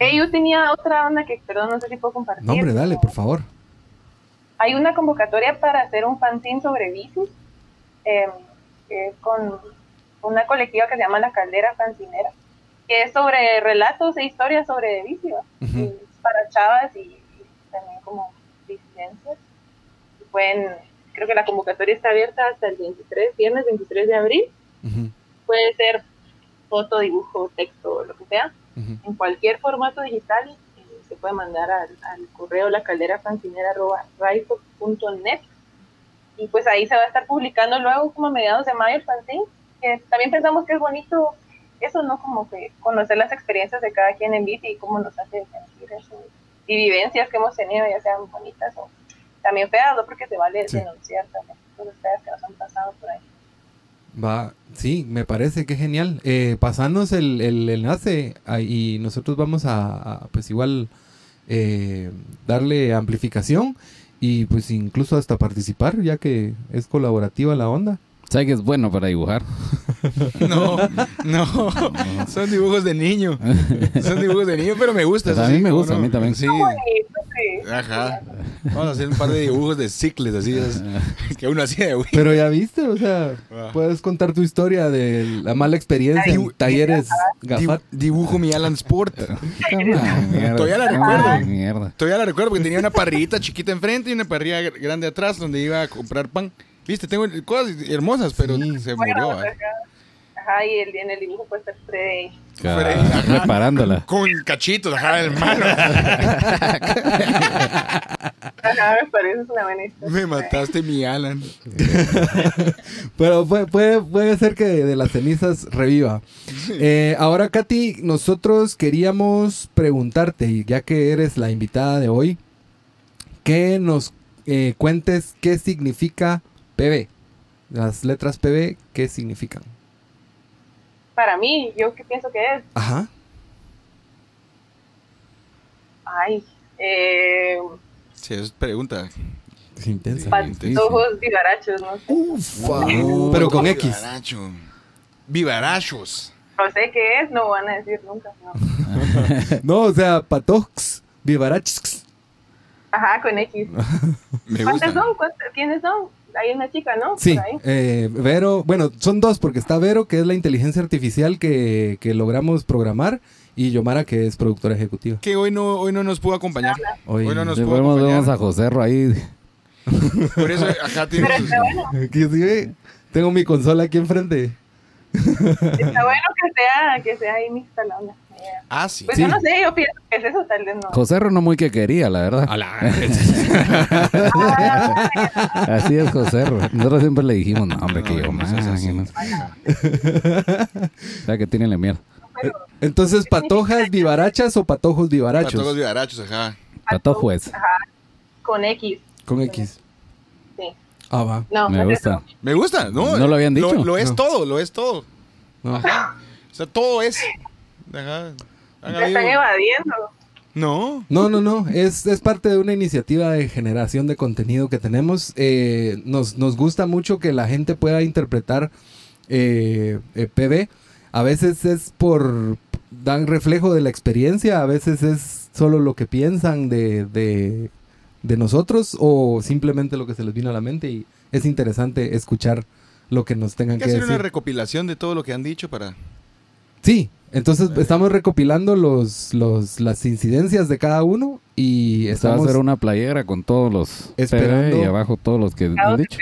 D: Eh, yo tenía otra onda que, perdón, no sé si puedo compartir.
A: no, hombre, dale, por favor.
D: Hay una convocatoria para hacer un fanzine sobre bicis, eh, que es con una colectiva que se llama La Caldera Fancinera, que es sobre relatos e historias sobre bici. Y es para chavas y, y también como pueden, creo que la convocatoria está abierta hasta el 23, viernes 23 de abril. Puede ser foto, dibujo, texto, lo que sea. En cualquier formato digital eh, se puede mandar al, al correo la caldera net. Y pues ahí se va a estar publicando luego como a mediados de mayo el fanzine que también pensamos que es bonito eso no como que conocer las experiencias de cada quien en bici y cómo nos hace sentir eso y vivencias que hemos tenido ya sean bonitas o también feas ¿no? porque se vale
A: Sí.
D: denunciar también cosas feas que nos han pasado por ahí
A: Va, sí, me parece que genial. Eh, pasanos el, el enlace ahí y nosotros vamos a, a, pues igual eh, darle amplificación y pues incluso hasta participar ya que es colaborativa la onda.
C: ¿Sabes que es bueno para dibujar?
B: No, no. Son dibujos de niño. Son dibujos de niño, pero me gusta.
C: A mí
B: sí,
C: me
B: ¿cómo
C: gusta,
B: no?
C: a mí también.
B: Sí. Ajá. Vamos a hacer un par de dibujos de cicles así es, que uno hacía de güey.
A: Pero ya viste, o sea,
B: Ah.
A: puedes contar tu historia de la mala experiencia en talleres gafat.
B: dibujo mi Alan Sport.
C: Ah, mierda.
B: Todavía la
C: Ah,
B: recuerdo.
C: Mierda.
B: Todavía la recuerdo porque tenía una parrillita chiquita enfrente y una parrilla gr- grande atrás donde iba a comprar pan. Viste, tengo cosas hermosas, pero
A: Sí.
B: se
D: Bueno,
B: murió.
D: ajá.
B: ¿eh?
D: Ajá, y el, en el dibujo puede ser Freddy.
B: Ajá.
C: Reparándola.
B: Con cachitos, ajá, hermano.
D: Ajá, me parece una buena historia.
B: Me mataste mi Alan.
A: Pero puede, puede, puede ser que de, de las cenizas reviva. Eh, ahora, Katy, nosotros queríamos preguntarte, ya que eres la invitada de hoy, que nos eh, cuentes qué significa PB. Las letras PB, ¿qué significan?
D: Para mí, yo qué pienso que es.
A: Ajá.
D: Ay, eh,
B: Sí, es pregunta.
A: Es intensa.
D: patojos vivarachos, no sé.
A: Ufa. Pero con X.
B: Vivaracho. Vivarachos.
D: No sé qué es, no van a decir nunca. No.
A: No, o sea, patox, vivarachx.
D: Ajá, con X.
B: Me
D: ¿Cuántas son? ¿Cuántas- ¿Quiénes son? Hay una chica, ¿no?
A: Sí, eh, Vero, bueno, son dos, porque está Vero, que es la inteligencia artificial que, que logramos programar, y Yomara, que es productora ejecutiva.
B: Que hoy no, hoy no nos pudo acompañar.
A: Hoy,
B: Hoy no nos pudo
C: vemos,
B: acompañar.
C: vemos a Joserro ahí.
B: Por eso acá tiene
D: Pero está bueno,
A: sí, tengo mi consola aquí enfrente.
D: está bueno que sea, que sea ahí mixta la onda.
B: Ah, sí.
D: Pues
A: Sí.
D: yo no sé, yo pienso que es eso, tal vez no.
C: Joserro no muy que quería, la verdad. Así es Joserro. Nosotros siempre le dijimos, no, hombre, que
B: No,
C: yo más. que no sé. O sea, que tienen la mierda.
A: Entonces, patojas vivarachas o patojos vivarachos.
B: Patojos vivarachos, ajá.
C: Patojuez.
D: Ajá, con X.
A: Con X.
D: Sí.
A: Ah, va.
D: No,
C: Me
D: es
C: gusta.
B: Me gusta, ¿no?
C: ¿No lo habían dicho?
B: Lo, es
A: No.
B: todo, lo es todo.
A: No.
B: O sea, todo es. Ajá. Han
D: La están evadiendo.
B: No.
A: No, no, no. Es, es parte de una iniciativa de generación de contenido que tenemos. Eh, nos, nos gusta mucho que la gente pueda interpretar eh, eh, PB. A veces es por dan reflejo de la experiencia, a veces es solo lo que piensan de, de, de nosotros o simplemente lo que se les vino a la mente y es interesante escuchar lo que nos tengan
B: Hay que
A: que
B: hacer
A: decir.
B: una recopilación de todo lo que han dicho para.
A: Sí, entonces estamos recopilando los, los, las incidencias de cada uno y
C: Se va a
A: estamos...
C: hacer una playera con todos los
A: Esperando.
C: PB y abajo todos los que han dicho.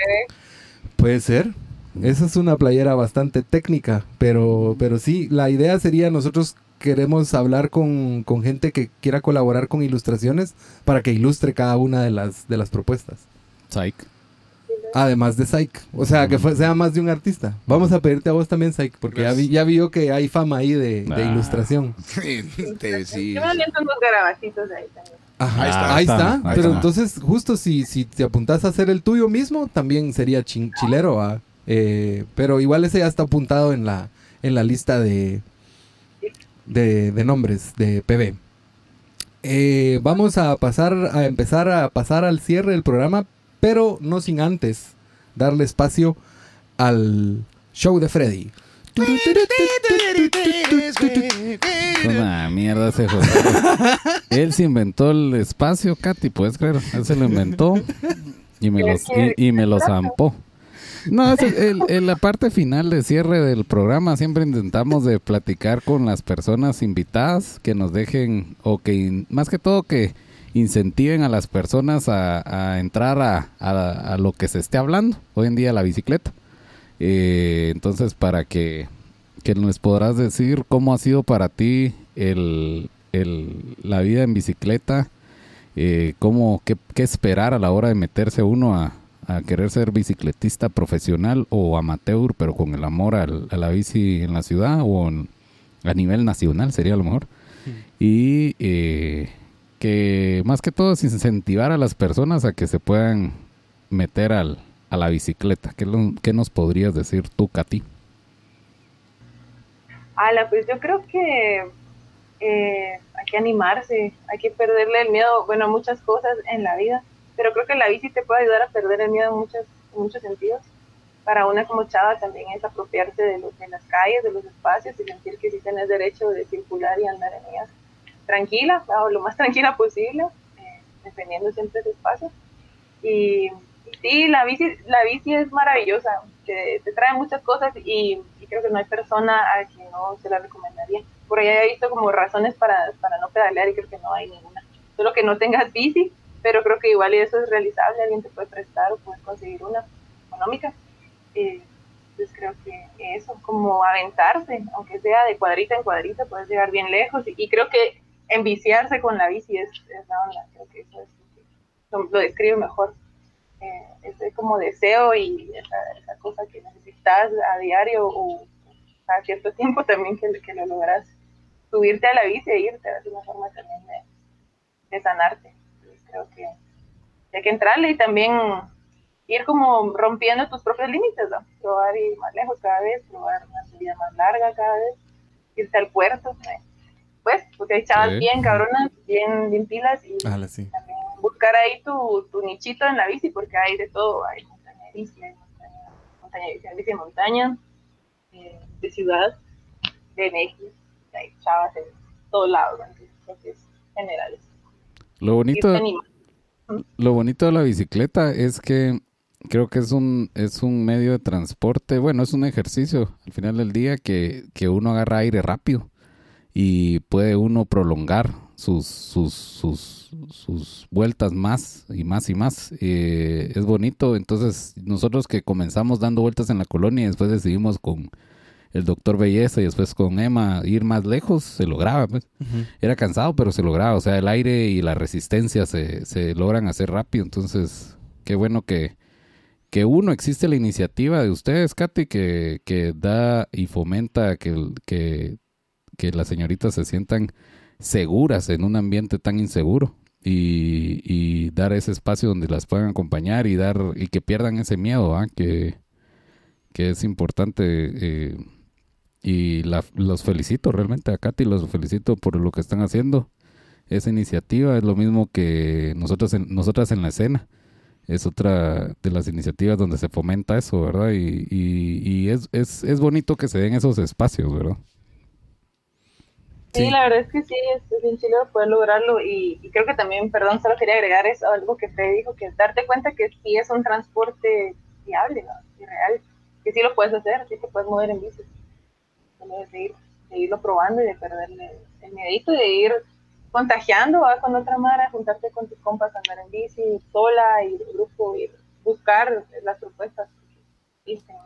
A: Puede ser. Esa es una playera bastante técnica, pero, pero sí, la idea sería nosotros queremos hablar con, con gente que quiera colaborar con ilustraciones para que ilustre cada una de las, de las propuestas.
C: Psych.
A: Además de Psych. O sea, que fue- sea más de un artista. Vamos a pedirte a vos también, Psych, porque ya, vi, ya vio que hay fama ahí de, de
C: Ah.
A: ilustración.
B: Te- sí,
D: Yo me aviento unos garabacitos ahí también.
A: Ajá,
B: Ahí está.
A: ahí está.
C: Ahí
A: Pero
C: está.
A: entonces, justo si, si te apuntas a hacer el tuyo mismo, también sería chin- chilero. ¿va? Eh, pero igual ese ya está apuntado en la, en la lista de, de, de nombres de PB. Eh, vamos a pasar a empezar a pasar al cierre del programa, pero no sin antes darle espacio al show de Freddy.
C: Es una mierda ese Joserro. Él se inventó el espacio, Katy, ¿puedes creer? Él se lo inventó y me, los, y, y me lo zampó. No, es el- el- la parte final de cierre del programa siempre intentamos de platicar con las personas invitadas que nos dejen o que más que todo que incentiven a las personas a, a entrar a, a- a lo que se esté hablando hoy en día la bicicleta. Eh, entonces para que, que nos podrás decir cómo ha sido para ti el, el- la vida en bicicleta, eh, cómo, qué, qué esperar a la hora de meterse uno a, a querer ser bicicletista profesional o amateur, pero con el amor al- a la bici en la ciudad o en- a nivel nacional sería a lo mejor. Y eh, que más que todo es incentivar a las personas a que se puedan meter al, a la bicicleta. ¿Qué, lo- qué nos podrías decir tú, Katy?
D: Ala, pues yo creo que eh, hay que animarse, hay que perderle el miedo, bueno, a muchas cosas en la vida, pero creo que la bici te puede ayudar a perder el miedo en muchos, en muchos sentidos. Para una como chava también es apropiarse de, los, de las calles, de los espacios y sentir que sí tienes derecho de circular y andar en ellas tranquila, o lo más tranquila posible, eh, defendiendo siempre ese espacio. Y, sí, la bici, la bici es maravillosa, que te trae muchas cosas y, creo que no hay persona a quien no se la recomendaría. Por ahí he visto como razones para, para no pedalear y creo que no hay ninguna. Solo que no tengas bici, pero creo que igual eso es realizable, alguien te puede prestar o puedes conseguir una económica. Eh, entonces creo que eso, como aventarse, aunque sea de cuadrita en cuadrita, puedes llegar bien lejos y creo que enviciarse con la bici es, la onda, creo que eso es lo, lo describe mejor. Eh, ese como deseo y esa, esa cosa que necesitas a diario o a cierto tiempo también que, lo logras subirte a la bici e irte, es una forma también de, sanarte. Creo que hay que entrarle y también ir como rompiendo tus propios límites, probar ir más lejos cada vez, probar una salida más larga cada vez, irse al puerto, pues, porque hay chavas bien cabronas, bien, bien pilas y también buscar ahí tu, tu, nichito en la bici, porque hay de todo, hay montaña de bici, hay montaña, de bici de montaña, eh, de ciudad, de México, hay chavas en todos lados, entonces, generales.
C: Lo bonito, lo bonito de la bicicleta es que creo que es un, es un medio de transporte, bueno, es un ejercicio al final del día que, que uno agarra aire rápido y puede uno prolongar sus, sus, sus, sus vueltas más y más y más. Eh, es bonito, entonces nosotros que comenzamos dando vueltas en la colonia y después decidimos con el doctor Belleza y después con Emma ir más lejos, se lograba. Pues. Era cansado, pero se lograba. O sea, el aire y la resistencia se, se logran hacer rápido. Entonces, qué bueno que, que uno, existe la iniciativa de ustedes, Katy, que, que da y fomenta que, que que las señoritas se sientan seguras en un ambiente tan inseguro y, dar ese espacio donde las puedan acompañar y dar y que pierdan ese miedo que, que es importante eh, y los felicito realmente a Katy los felicito por lo que están haciendo. Esa iniciativa es lo mismo que nosotros en, nosotras en la escena. Es otra de las iniciativas donde se fomenta eso verdad y, y, es, es, es bonito que se den esos espacios verdad
D: Sí, la verdad es que sí, es, bien chido poder lograrlo y, creo que también, perdón, solo quería agregar eso, algo que te dijo, que darte cuenta que sí es un transporte viable, ¿no? Y real, que sí lo puedes hacer, sí te puedes mover en bici, de, ir, de irlo probando y de perderle el miedito y de ir contagiando ¿va? con otra mara, juntarte con tus compas, andar en bici, sola, y de grupo, y buscar las propuestas que existen,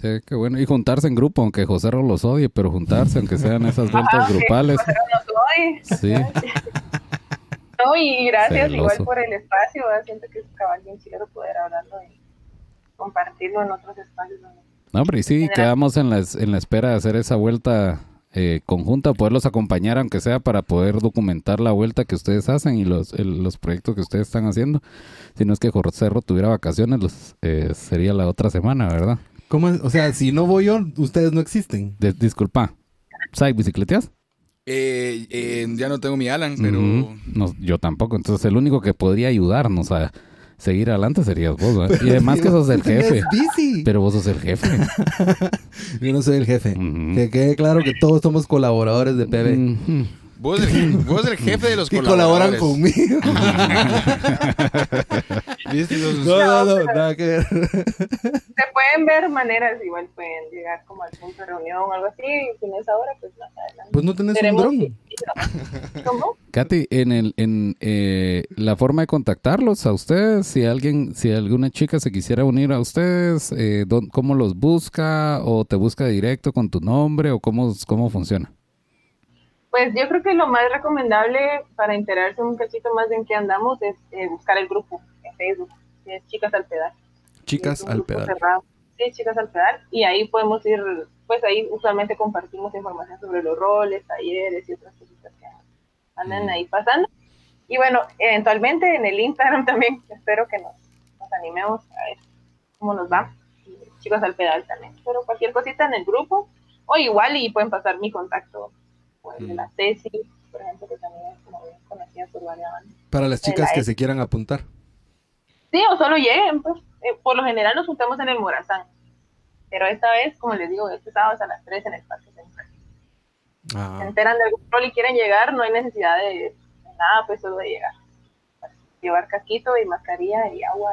C: Sí, qué bueno. Y juntarse en grupo, aunque José Ro los odie, pero juntarse, aunque sean esas vueltas grupales.
D: Sí. no, y gracias igual por el espacio. Siento que es cabal bien chido poder hablarlo y compartirlo en otros espacios.
C: No, hombre, y sí, quedamos en la, en la espera de hacer esa vuelta eh, conjunta, poderlos acompañar, aunque sea para poder documentar la vuelta que ustedes hacen y los, los proyectos que ustedes están haciendo. Si no es que José Ro tuviera vacaciones, los, eh, sería la otra semana, ¿verdad?
A: ¿Cómo O sea, si no voy yo, ustedes no existen.
C: disculpa. ¿Sabes bicicleteas?
B: Eh, eh, ya no tengo mi Alan, pero...
C: no, yo tampoco. Entonces, el único que podría ayudarnos a seguir adelante serías vos. Y además que sos el jefe. Bici. Pero vos sos el jefe.
A: yo no soy el jefe. Que quede claro que todos somos colaboradores de PB.
B: Vos eres el, jefe de los
A: que colaboran conmigo.
D: no, no, no, nada que ver. Se pueden ver maneras, igual pueden llegar como al punto de reunión o algo así, y si no es ahora, pues más adelante.
A: Pues no tenés un dron.
D: ¿Cómo?
C: Katy, en, el, en eh, la forma de contactarlos a ustedes, si alguien, si alguna chica se quisiera unir a ustedes, eh, ¿cómo los busca? ¿O te busca directo con tu nombre? ¿O cómo, cómo funciona?
D: Pues yo creo que lo más recomendable para enterarse un cachito más de en qué andamos es eh, buscar el grupo en Facebook, que es Chicas al Pedal.
A: Chicas al Pedal.
D: Sí, Chicas al Pedal. Y ahí podemos ir, pues ahí usualmente compartimos información sobre los roles, talleres y otras cositas que andan ahí pasando. Y bueno, eventualmente en el Instagram también, espero que nos, nos animemos a ver cómo nos va. Chicas al Pedal también. Pero cualquier cosita en el grupo, o igual y pueden pasar mi contacto o el de la tesis, por ejemplo, que también es como bien por varias
A: Para las chicas que se quieran apuntar.
D: Sí, o solo lleguen, pues. Eh, por lo general nos juntamos en el Morazán. Pero esta vez, como les digo, este sábado es a las 3 en el Parque Central. Ah. Se enteran de algún rol y quieren llegar, no hay necesidad de, nada, pues solo de llegar. Llevar casquito y mascarilla y agua.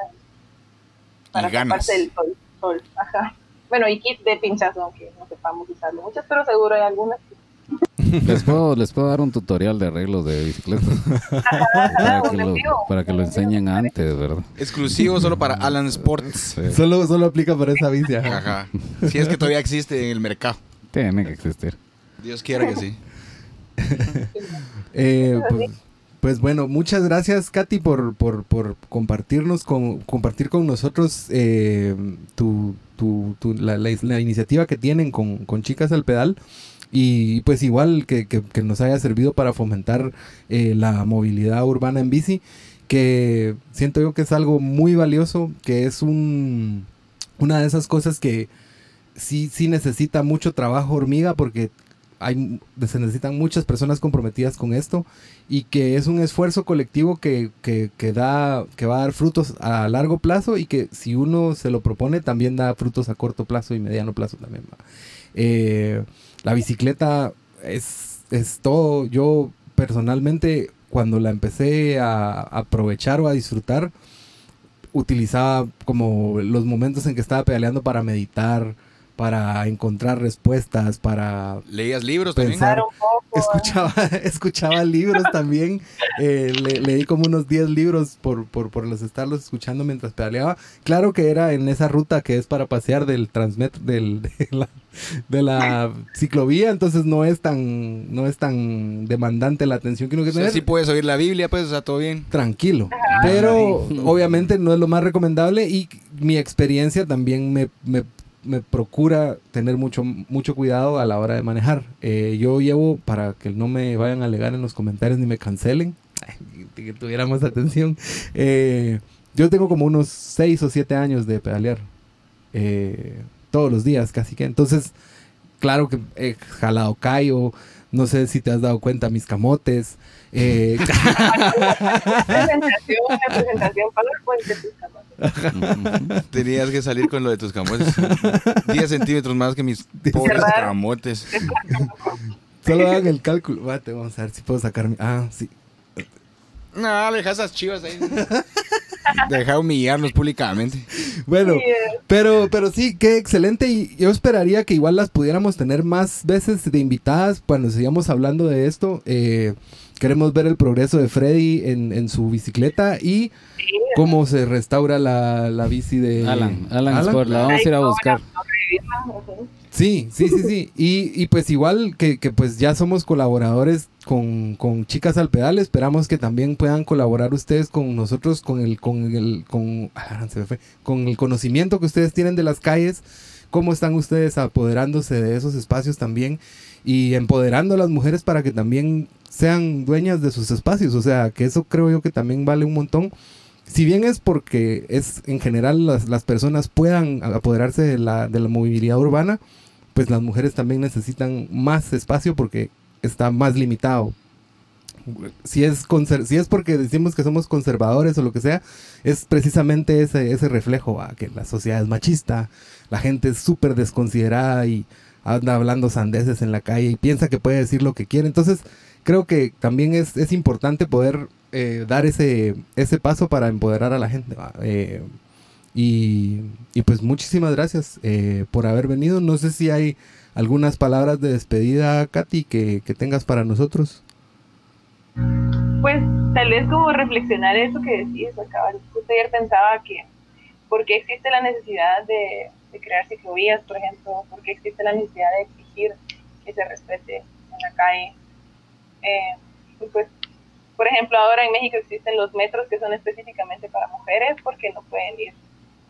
B: para ganas.
D: del sol, sol. Ajá. Bueno, y kit de pinchazo, aunque no sepamos usarlo muchas, pero seguro hay algunas que
C: les puedo, les puedo dar un tutorial de arreglos de bicicletas. para, que lo, enseñen antes, ¿verdad?
B: Exclusivo solo para Alan Sports.
A: Solo, solo aplica para esa bici.
B: Ajá. Si es que todavía existe en el mercado.
C: Tiene que existir.
B: Dios quiera que sí.
A: Eh, pues, pues, bueno, muchas gracias, Katy, por, por, por compartirnos con, compartir con nosotros eh, tu, tu, la, la, iniciativa que tienen con, con Chicas al Pedal. Y pues igual que, que, nos haya servido para fomentar eh, la movilidad urbana en bici. que siento yo que es algo muy valioso, que es un, una de esas cosas que sí, sí necesita mucho trabajo hormiga porque hay, se necesitan muchas personas comprometidas con esto y que es un esfuerzo colectivo que, que, da, que va a dar frutos a largo plazo y que si uno se lo propone también da frutos a corto plazo y mediano plazo también. Eh, la bicicleta es, es todo. Yo personalmente cuando la empecé a aprovechar o a disfrutar, utilizaba como los momentos en que estaba pedaleando para meditar, para encontrar respuestas, para...
B: ¿Leías libros
A: pensar.
B: también?
A: Escuchaba, escuchaba libros también. Eh, le, leí como unos 10 libros por, por, por los estarlos escuchando mientras pedaleaba. Claro que era en esa ruta que es para pasear del transmet, del, de, la, de la ciclovía, entonces no es tan no es tan demandante la atención que uno que
B: O sea,
A: tener.
B: sí puedes oír la Biblia, pues, o sea, todo bien.
A: Tranquilo. Pero obviamente no es lo más recomendable y mi experiencia también me, me me procura tener mucho, mucho cuidado a la hora de manejar. Eh, yo llevo, para que no me vayan a alegar en los comentarios ni me cancelen, que tuviéramos atención, eh, yo tengo como unos 6 o 7 años de pedalear. Eh, todos los días, casi que. Entonces, claro que he jalado callo, no sé si te has dado cuenta, mis camotes. Eh,
D: presentación, una presentación PowerPoint de tus camotes.
B: Tenías que salir con lo de tus camotes. 10 centímetros más que mis pobres camotes.
A: solo hagan el cálculo. Vate, vamos a ver si puedo sacar mi. Ah, sí.
B: No, deja esas chivas ahí. Deja humillarnos públicamente.
A: Bueno,
D: Sí,
A: pero, pero sí, qué excelente. Y yo esperaría que igual las pudiéramos tener más veces de invitadas cuando sigamos hablando de esto. Eh, queremos ver el progreso de Freddy en, en su bicicleta y cómo se restaura la, la bici de
C: Alan, Alan, Sport, la vamos a ir a buscar.
A: Sí, sí, sí, sí. Y, y pues igual que, que pues ya somos colaboradores con, con Chicas al Pedal, esperamos que también puedan colaborar ustedes con nosotros con el, con el, con, ah, con el conocimiento que ustedes tienen de las calles, cómo están ustedes apoderándose de esos espacios también y empoderando a las mujeres para que también sean dueñas de sus espacios. O sea, que eso creo yo que también vale un montón. Si bien es porque es en general las, las personas puedan apoderarse de la, de la movilidad urbana, pues las mujeres también necesitan más espacio porque está más limitado. Si es, si es porque decimos que somos conservadores o lo que sea, es precisamente ese, ese reflejo, ¿va? que la sociedad es machista, la gente es súper desconsiderada y anda hablando sandeces en la calle y piensa que puede decir lo que quiere. Entonces, creo que también es, es importante poder eh, dar ese, ese paso para empoderar a la gente. Eh, y, y pues muchísimas gracias eh, por haber venido. No sé si hay algunas palabras de despedida, Katy, que, que tengas para nosotros.
D: Pues tal vez como reflexionar eso que decís, acá, justo ayer pensaba que por qué existe la necesidad de, de crear ciclovías, por ejemplo, por qué existe la necesidad de exigir que se respete en la calle. Eh, pues, por ejemplo, ahora en México existen los metros que son específicamente para mujeres porque no pueden ir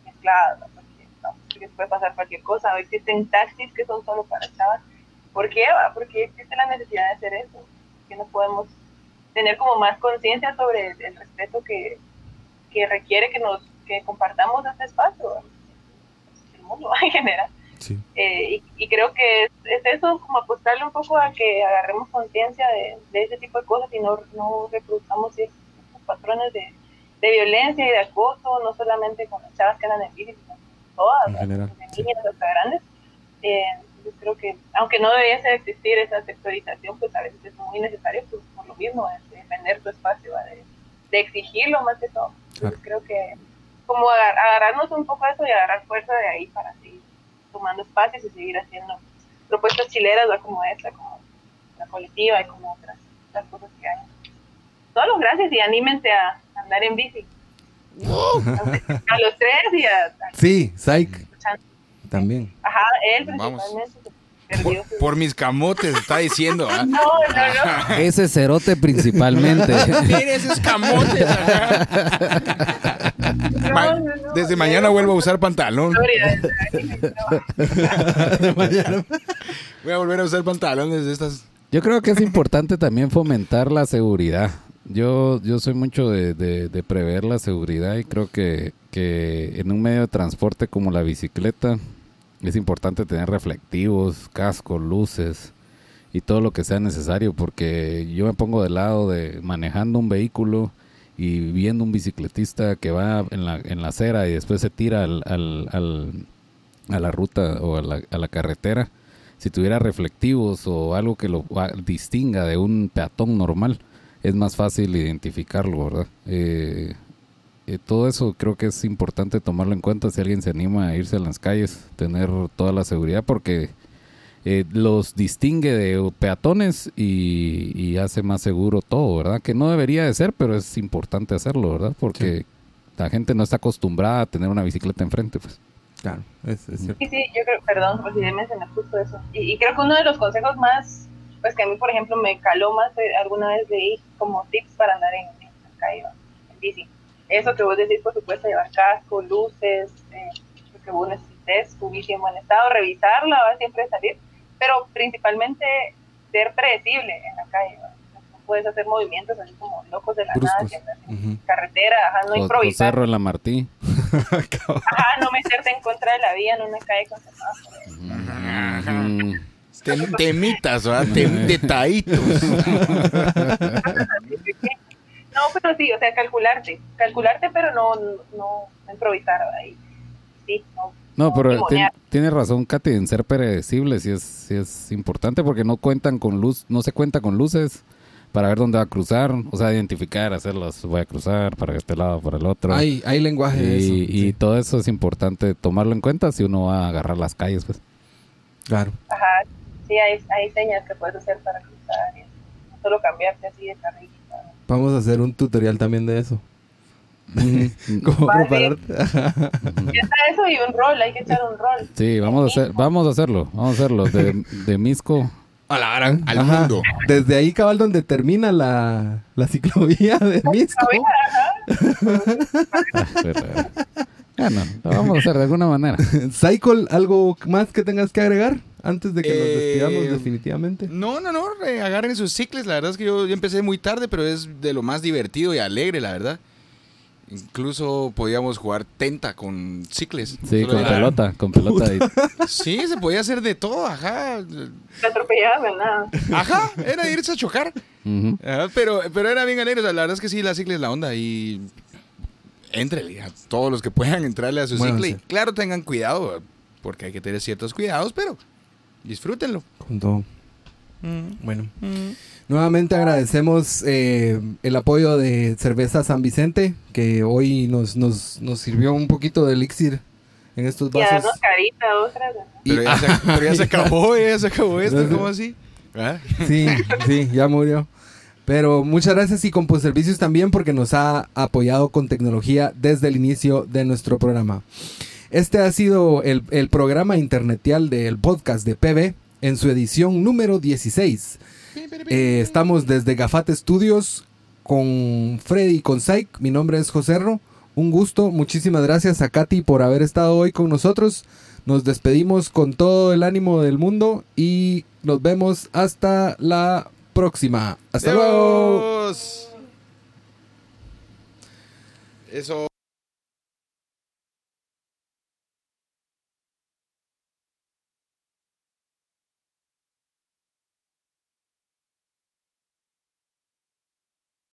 D: mezcladas, porque, no, porque puede pasar cualquier cosa, o existen taxis que son solo para chavas. ¿Por qué? Porque existe la necesidad de hacer eso, que no podemos tener como más conciencia sobre el, el respeto que, que requiere que nos que compartamos este espacio, mundo en general.
A: Sí.
D: Eh, y, y creo que es, es eso, como apostarle un poco a que agarremos conciencia de, de ese tipo de cosas y no, no reproduzcamos estos patrones de, de violencia y de acoso, no solamente con las chavas que andan en bici, sino todas,
A: En general,
D: desde
A: sí.
D: niñas hasta grandes. Eh, yo creo que, aunque no debiese existir esa sectorización, pues a veces es muy necesario, pues por lo mismo, de defender tu espacio, ¿va? de, exigirlo más que todo. Entonces creo que como agar- agarrarnos un poco de eso y agarrar fuerza de ahí para seguir tomando espacios y seguir haciendo propuestas chileras ¿va? como esta, como la colectiva y como otras, otras cosas que hay. Solo gracias y anímense a andar en bici. A los tres y a, a-
A: Sí, Psych, también.
D: Ajá, él principalmente. se perdió
B: Por, por mis camotes, está diciendo. ¿ah?
D: No, no, no.
C: Ese cerote principalmente.
B: Mire esos camotes. ajá. Ma-
D: no, no.
B: Desde mañana vuelvo a usar pantalón. Voy a volver a usar pantalones de estas.
C: Yo creo que es importante también fomentar la seguridad Yo, yo soy mucho de, de- de prever la seguridad y creo que, que en un medio de transporte como la bicicleta es importante tener reflectivos, cascos, luces y todo lo que sea necesario porque yo me pongo del lado de manejando un vehículo y viendo un bicicletista que va en la, en la acera y después se tira al, al- al- a la ruta o a la, a la carretera. Si tuviera reflectivos o algo que lo ah, distinga de un peatón normal, es más fácil identificarlo, ¿verdad? Eh, eh, todo eso creo que es importante tomarlo en cuenta si alguien se anima a irse a las calles, tener toda la seguridad porque eh, los distingue de peatones y, y hace más seguro todo, ¿verdad? Que no debería de ser, pero es importante hacerlo, ¿verdad? Porque la gente no está acostumbrada a tener una bicicleta enfrente, pues.
A: Claro, es, es cierto.
D: Sí, sí, yo creo, perdón, olvidé mencionar justo eso. Y, y creo que uno de los consejos más, pues que a mí, por ejemplo, me caló más eh, alguna vez leí como tips para andar en, en la calle, ¿va? en bici. Eso que vos decís, por supuesto, llevar casco, luces, eh, lo que vos necesites, tu bici en buen estado, revisarla, va siempre salir, pero principalmente ser predecible en la calle. No puedes hacer movimientos así como locos de la nada,
A: Bruscos.
D: siempre en
A: Ujú.
D: carretera, ajá, no
C: O- o
D: improvisar,
C: Cerro en la Martí.
D: ajá, no meterte en contra de la vía en una calle con semáforos.
B: Tem- temitas, ¿verdad? Tem- detallitos.
D: No, pero sí, o sea, calcularte, calcularte, pero no, no improvisar ahí. Sí, no.
C: No, pero tiene razón, Katy, en ser predecibles sí es, sí es importante porque no cuentan con luz, no se cuenta con luces para ver dónde va a cruzar, o sea, identificar, hacerlas, voy a cruzar para este lado, para el otro.
A: Hay, hay lenguaje de eso.
C: y, y
A: sí,
C: todo eso es importante tomarlo en cuenta si uno va a agarrar las calles, pues.
A: claro.
D: Ajá, sí, hay, hay señas que puedes hacer para cruzar, solo cambiarte así de carril.
A: Vamos a hacer un tutorial también de eso. ¿Cómo
D: Vale.
A: prepararte?
D: Ya está eso y un rol, hay que echar un rol.
C: Sí, vamos a hacer, vamos a hacerlo, vamos a hacerlo de, de Misco.
A: A la gran.
B: Al
A: Ajá.
B: mundo.
A: Desde ahí, cabal, donde termina la, la ciclovía de Misco.
C: Pero, bueno, lo vamos a hacer de alguna manera.
A: Cycle, ¿algo más que tengas que agregar antes de que nos
B: Eh,
A: despidamos definitivamente?
B: No, no, no, agarren sus cicles. La verdad es que yo, yo empecé muy tarde, pero es de lo más divertido y alegre, la verdad. Incluso podíamos jugar tenta con cicles.
C: Sí, con
B: era-
C: pelota, con pelota. y-
B: Sí, se podía hacer de todo, ajá.
D: Te atropellabas de nada.
B: Ajá, era irse a chocar. Ajá, pero, pero era bien alegre. o sea, la verdad es que sí, la cicle es la onda. Y entrele a todos los que puedan entrarle a su
A: Muévanse.
B: cicle. Claro, tengan cuidado, porque hay que tener ciertos cuidados, pero disfrútenlo.
A: Con todo. Bueno. Nuevamente agradecemos eh, el apoyo de Cerveza San Vicente, que hoy nos, nos, nos sirvió un poquito de elixir en estos vasos.
D: darnos carita.
A: Y-
B: Pero ya, se, pero ya se acabó, ya se acabó esto, ¿cómo así? ¿Ah?
A: Sí, sí, ya murió. Pero muchas gracias y Servicios también porque nos ha apoyado con tecnología desde el inicio de nuestro programa. Este ha sido el, el programa internetial del podcast de PB en su edición número 16. Eh, estamos desde Gafate Studios con Freddy y con Saik. Mi nombre es Joserro. Un gusto. Muchísimas gracias a Katy por haber estado hoy con nosotros. Nos despedimos con todo el ánimo del mundo y nos vemos hasta la próxima. Hasta luego.
B: Eso.